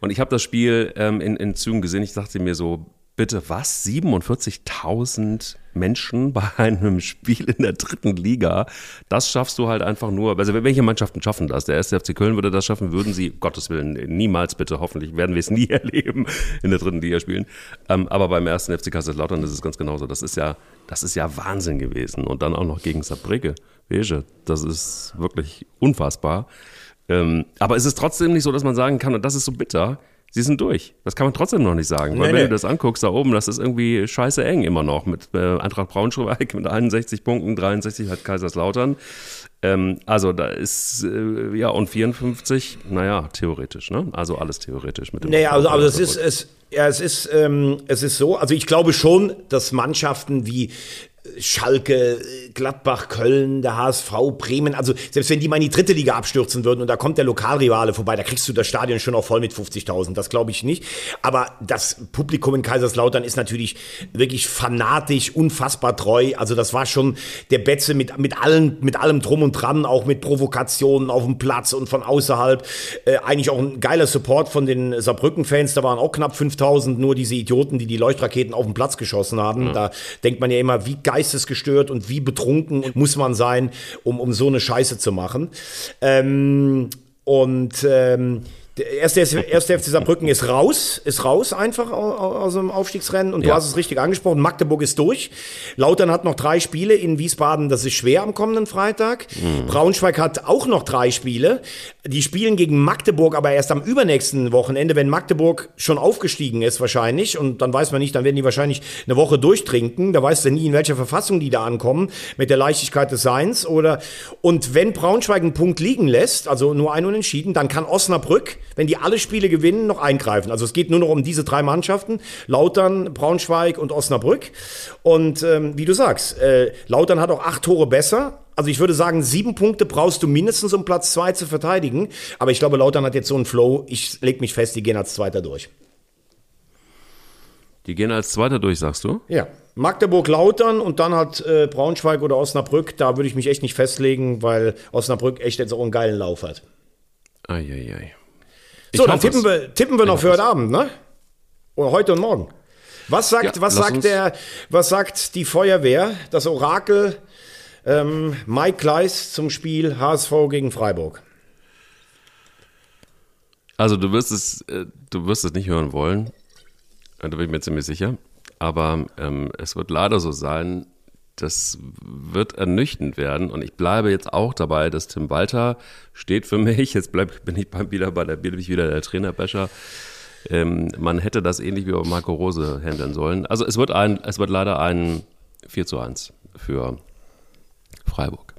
Und ich habe das Spiel ähm, in, in Zügen gesehen. Ich dachte mir so, bitte was? 47.000 Menschen bei einem Spiel in der dritten Liga? Das schaffst du halt einfach nur. Also welche Mannschaften schaffen das? Der erste FC Köln würde das schaffen, würden sie, Gottes Willen, niemals bitte, hoffentlich werden wir es nie erleben, in der dritten Liga spielen. Ähm, aber beim ersten FC Kaiserslautern ist es ganz genauso. Das ist ja, das ist ja Wahnsinn gewesen. Und dann auch noch gegen Saarbrücke. Wege, das ist wirklich unfassbar. Ähm, aber es ist trotzdem nicht so, dass man sagen kann, und das ist so bitter, sie sind durch. Das kann man trotzdem noch nicht sagen. Weil nee, wenn nee. du das anguckst da oben, das ist irgendwie scheiße eng immer noch. Mit äh, Eintracht Braunschweig mit 61 Punkten, 63 hat Kaiserslautern. Ähm, also da ist, äh, ja, und 54, naja, theoretisch, ne? Also alles theoretisch mit dem. Naja, also, aber es ist, es, ja, es ist, ähm, es ist so, also ich glaube schon, dass Mannschaften wie Schalke, Gladbach, Köln, der HSV, Bremen, also selbst wenn die mal in die dritte Liga abstürzen würden und da kommt der Lokalrivale vorbei, da kriegst du das Stadion schon auch voll mit 50.000, das glaube ich nicht. Aber das Publikum in Kaiserslautern ist natürlich wirklich fanatisch, unfassbar treu. Also das war schon der Betze mit, mit, allen, mit allem drum und dran, auch mit Provokationen auf dem Platz und von außerhalb. Äh, eigentlich auch ein geiler Support von den Saarbrücken-Fans, da waren auch knapp 5.000, nur diese Idioten, die die Leuchtraketen auf den Platz geschossen haben. Mhm. Da denkt man ja immer, wie geil geistesgestört und wie betrunken muss man sein, um, um so eine Scheiße zu machen. Ähm, und ähm, der erste, erste FC Saarbrücken ist raus, ist raus einfach aus dem Aufstiegsrennen. Und du ja. hast es richtig angesprochen, Magdeburg ist durch. Lautern hat noch drei Spiele in Wiesbaden, das ist schwer am kommenden Freitag. Mhm. Braunschweig hat auch noch drei Spiele. Die spielen gegen Magdeburg aber erst am übernächsten Wochenende, wenn Magdeburg schon aufgestiegen ist wahrscheinlich. Und dann weiß man nicht, dann werden die wahrscheinlich eine Woche durchtrinken. Da weißt du nie, in welcher Verfassung die da ankommen, mit der Leichtigkeit des Seins. Oder, und wenn Braunschweig einen Punkt liegen lässt, also nur ein Unentschieden, dann kann Osnabrück wenn die alle Spiele gewinnen, noch eingreifen. Also es geht nur noch um diese drei Mannschaften, Lautern, Braunschweig und Osnabrück. Und ähm, wie du sagst, äh, Lautern hat auch acht Tore besser. Also ich würde sagen, sieben Punkte brauchst du mindestens, um Platz zwei zu verteidigen. Aber ich glaube, Lautern hat jetzt so einen Flow. Ich leg mich fest, die gehen als Zweiter durch. Die gehen als Zweiter durch, sagst du? Ja. Magdeburg Lautern und dann hat äh, Braunschweig oder Osnabrück, da würde ich mich echt nicht festlegen, weil Osnabrück echt jetzt auch einen geilen Lauf hat. Eieiei. Ei, ei. So, dann tippen wir, tippen wir noch für heute Abend, ne? Oder heute und morgen. Was sagt, ja, was sagt der, was sagt die Feuerwehr, das Orakel ähm, Mike Kleiss zum Spiel HSV gegen Freiburg? Also du wirst es, äh, du wirst es nicht hören wollen, da bin ich mir ziemlich sicher. Aber ähm, es wird leider so sein, das wird ernüchternd werden. Und ich bleibe jetzt auch dabei, dass Tim Walter steht für mich. Jetzt bleib, bin ich wieder bei der, bin ich wieder der Trainerbecher. Ähm, man hätte das ähnlich wie bei Marco Rose handeln sollen. Also es wird ein, es wird leider ein 4 zu 1 für Freiburg.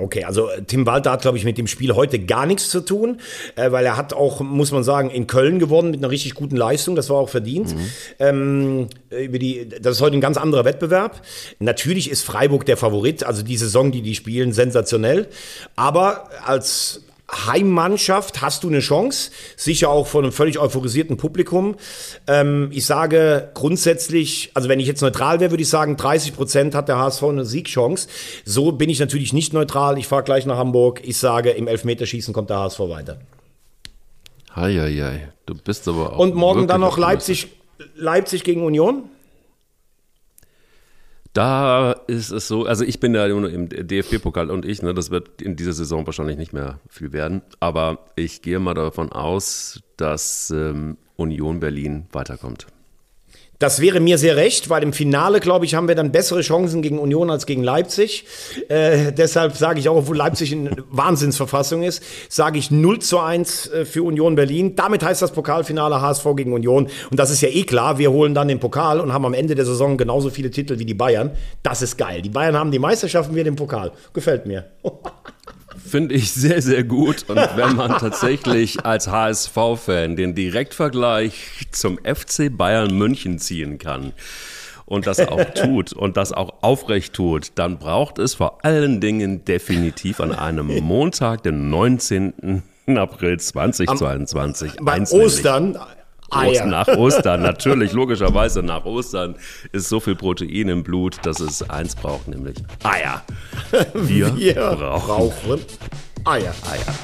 Okay, also äh, Tim Walter hat, glaube ich, mit dem Spiel heute gar nichts zu tun, äh, weil er hat auch, muss man sagen, in Köln gewonnen mit einer richtig guten Leistung. Das war auch verdient. Mhm. Ähm, über die, das ist heute ein ganz anderer Wettbewerb. Natürlich ist Freiburg der Favorit, also die Saison, die die spielen, sensationell. Aber als Heimmannschaft hast du eine Chance, sicher auch von einem völlig euphorisierten Publikum. Ähm, ich sage grundsätzlich, also wenn ich jetzt neutral wäre, würde ich sagen, 30 Prozent hat der HSV eine Siegchance. So bin ich natürlich nicht neutral. Ich fahre gleich nach Hamburg. Ich sage, im Elfmeterschießen kommt der HSV weiter. Heieiei, du bist aber auch. Und morgen dann noch Leipzig, Leipzig gegen Union? Da ist es so, also ich bin ja im DFB-Pokal und ich, ne, das wird in dieser Saison wahrscheinlich nicht mehr viel werden, aber ich gehe mal davon aus, dass ähm, Union Berlin weiterkommt. Das wäre mir sehr recht, weil im Finale, glaube ich, haben wir dann bessere Chancen gegen Union als gegen Leipzig. Äh, deshalb sage ich auch, obwohl Leipzig in Wahnsinnsverfassung ist, sage ich 0 zu 1 äh, für Union Berlin. Damit heißt das Pokalfinale HSV gegen Union. Und das ist ja eh klar, wir holen dann den Pokal und haben am Ende der Saison genauso viele Titel wie die Bayern. Das ist geil. Die Bayern haben die Meisterschaften, wir den Pokal. Gefällt mir. Finde ich sehr, sehr gut. Und wenn man tatsächlich als HSV-Fan den Direktvergleich zum FC Bayern München ziehen kann und das auch tut und das auch aufrecht tut, dann braucht es vor allen Dingen definitiv an einem Montag, den 19. April 2022. Am, bei Ostern. Eier. Nach Ostern, natürlich, logischerweise nach Ostern ist so viel Protein im Blut, dass es eins braucht, nämlich Eier. Wir, Wir brauchen, brauchen Eier. Eier.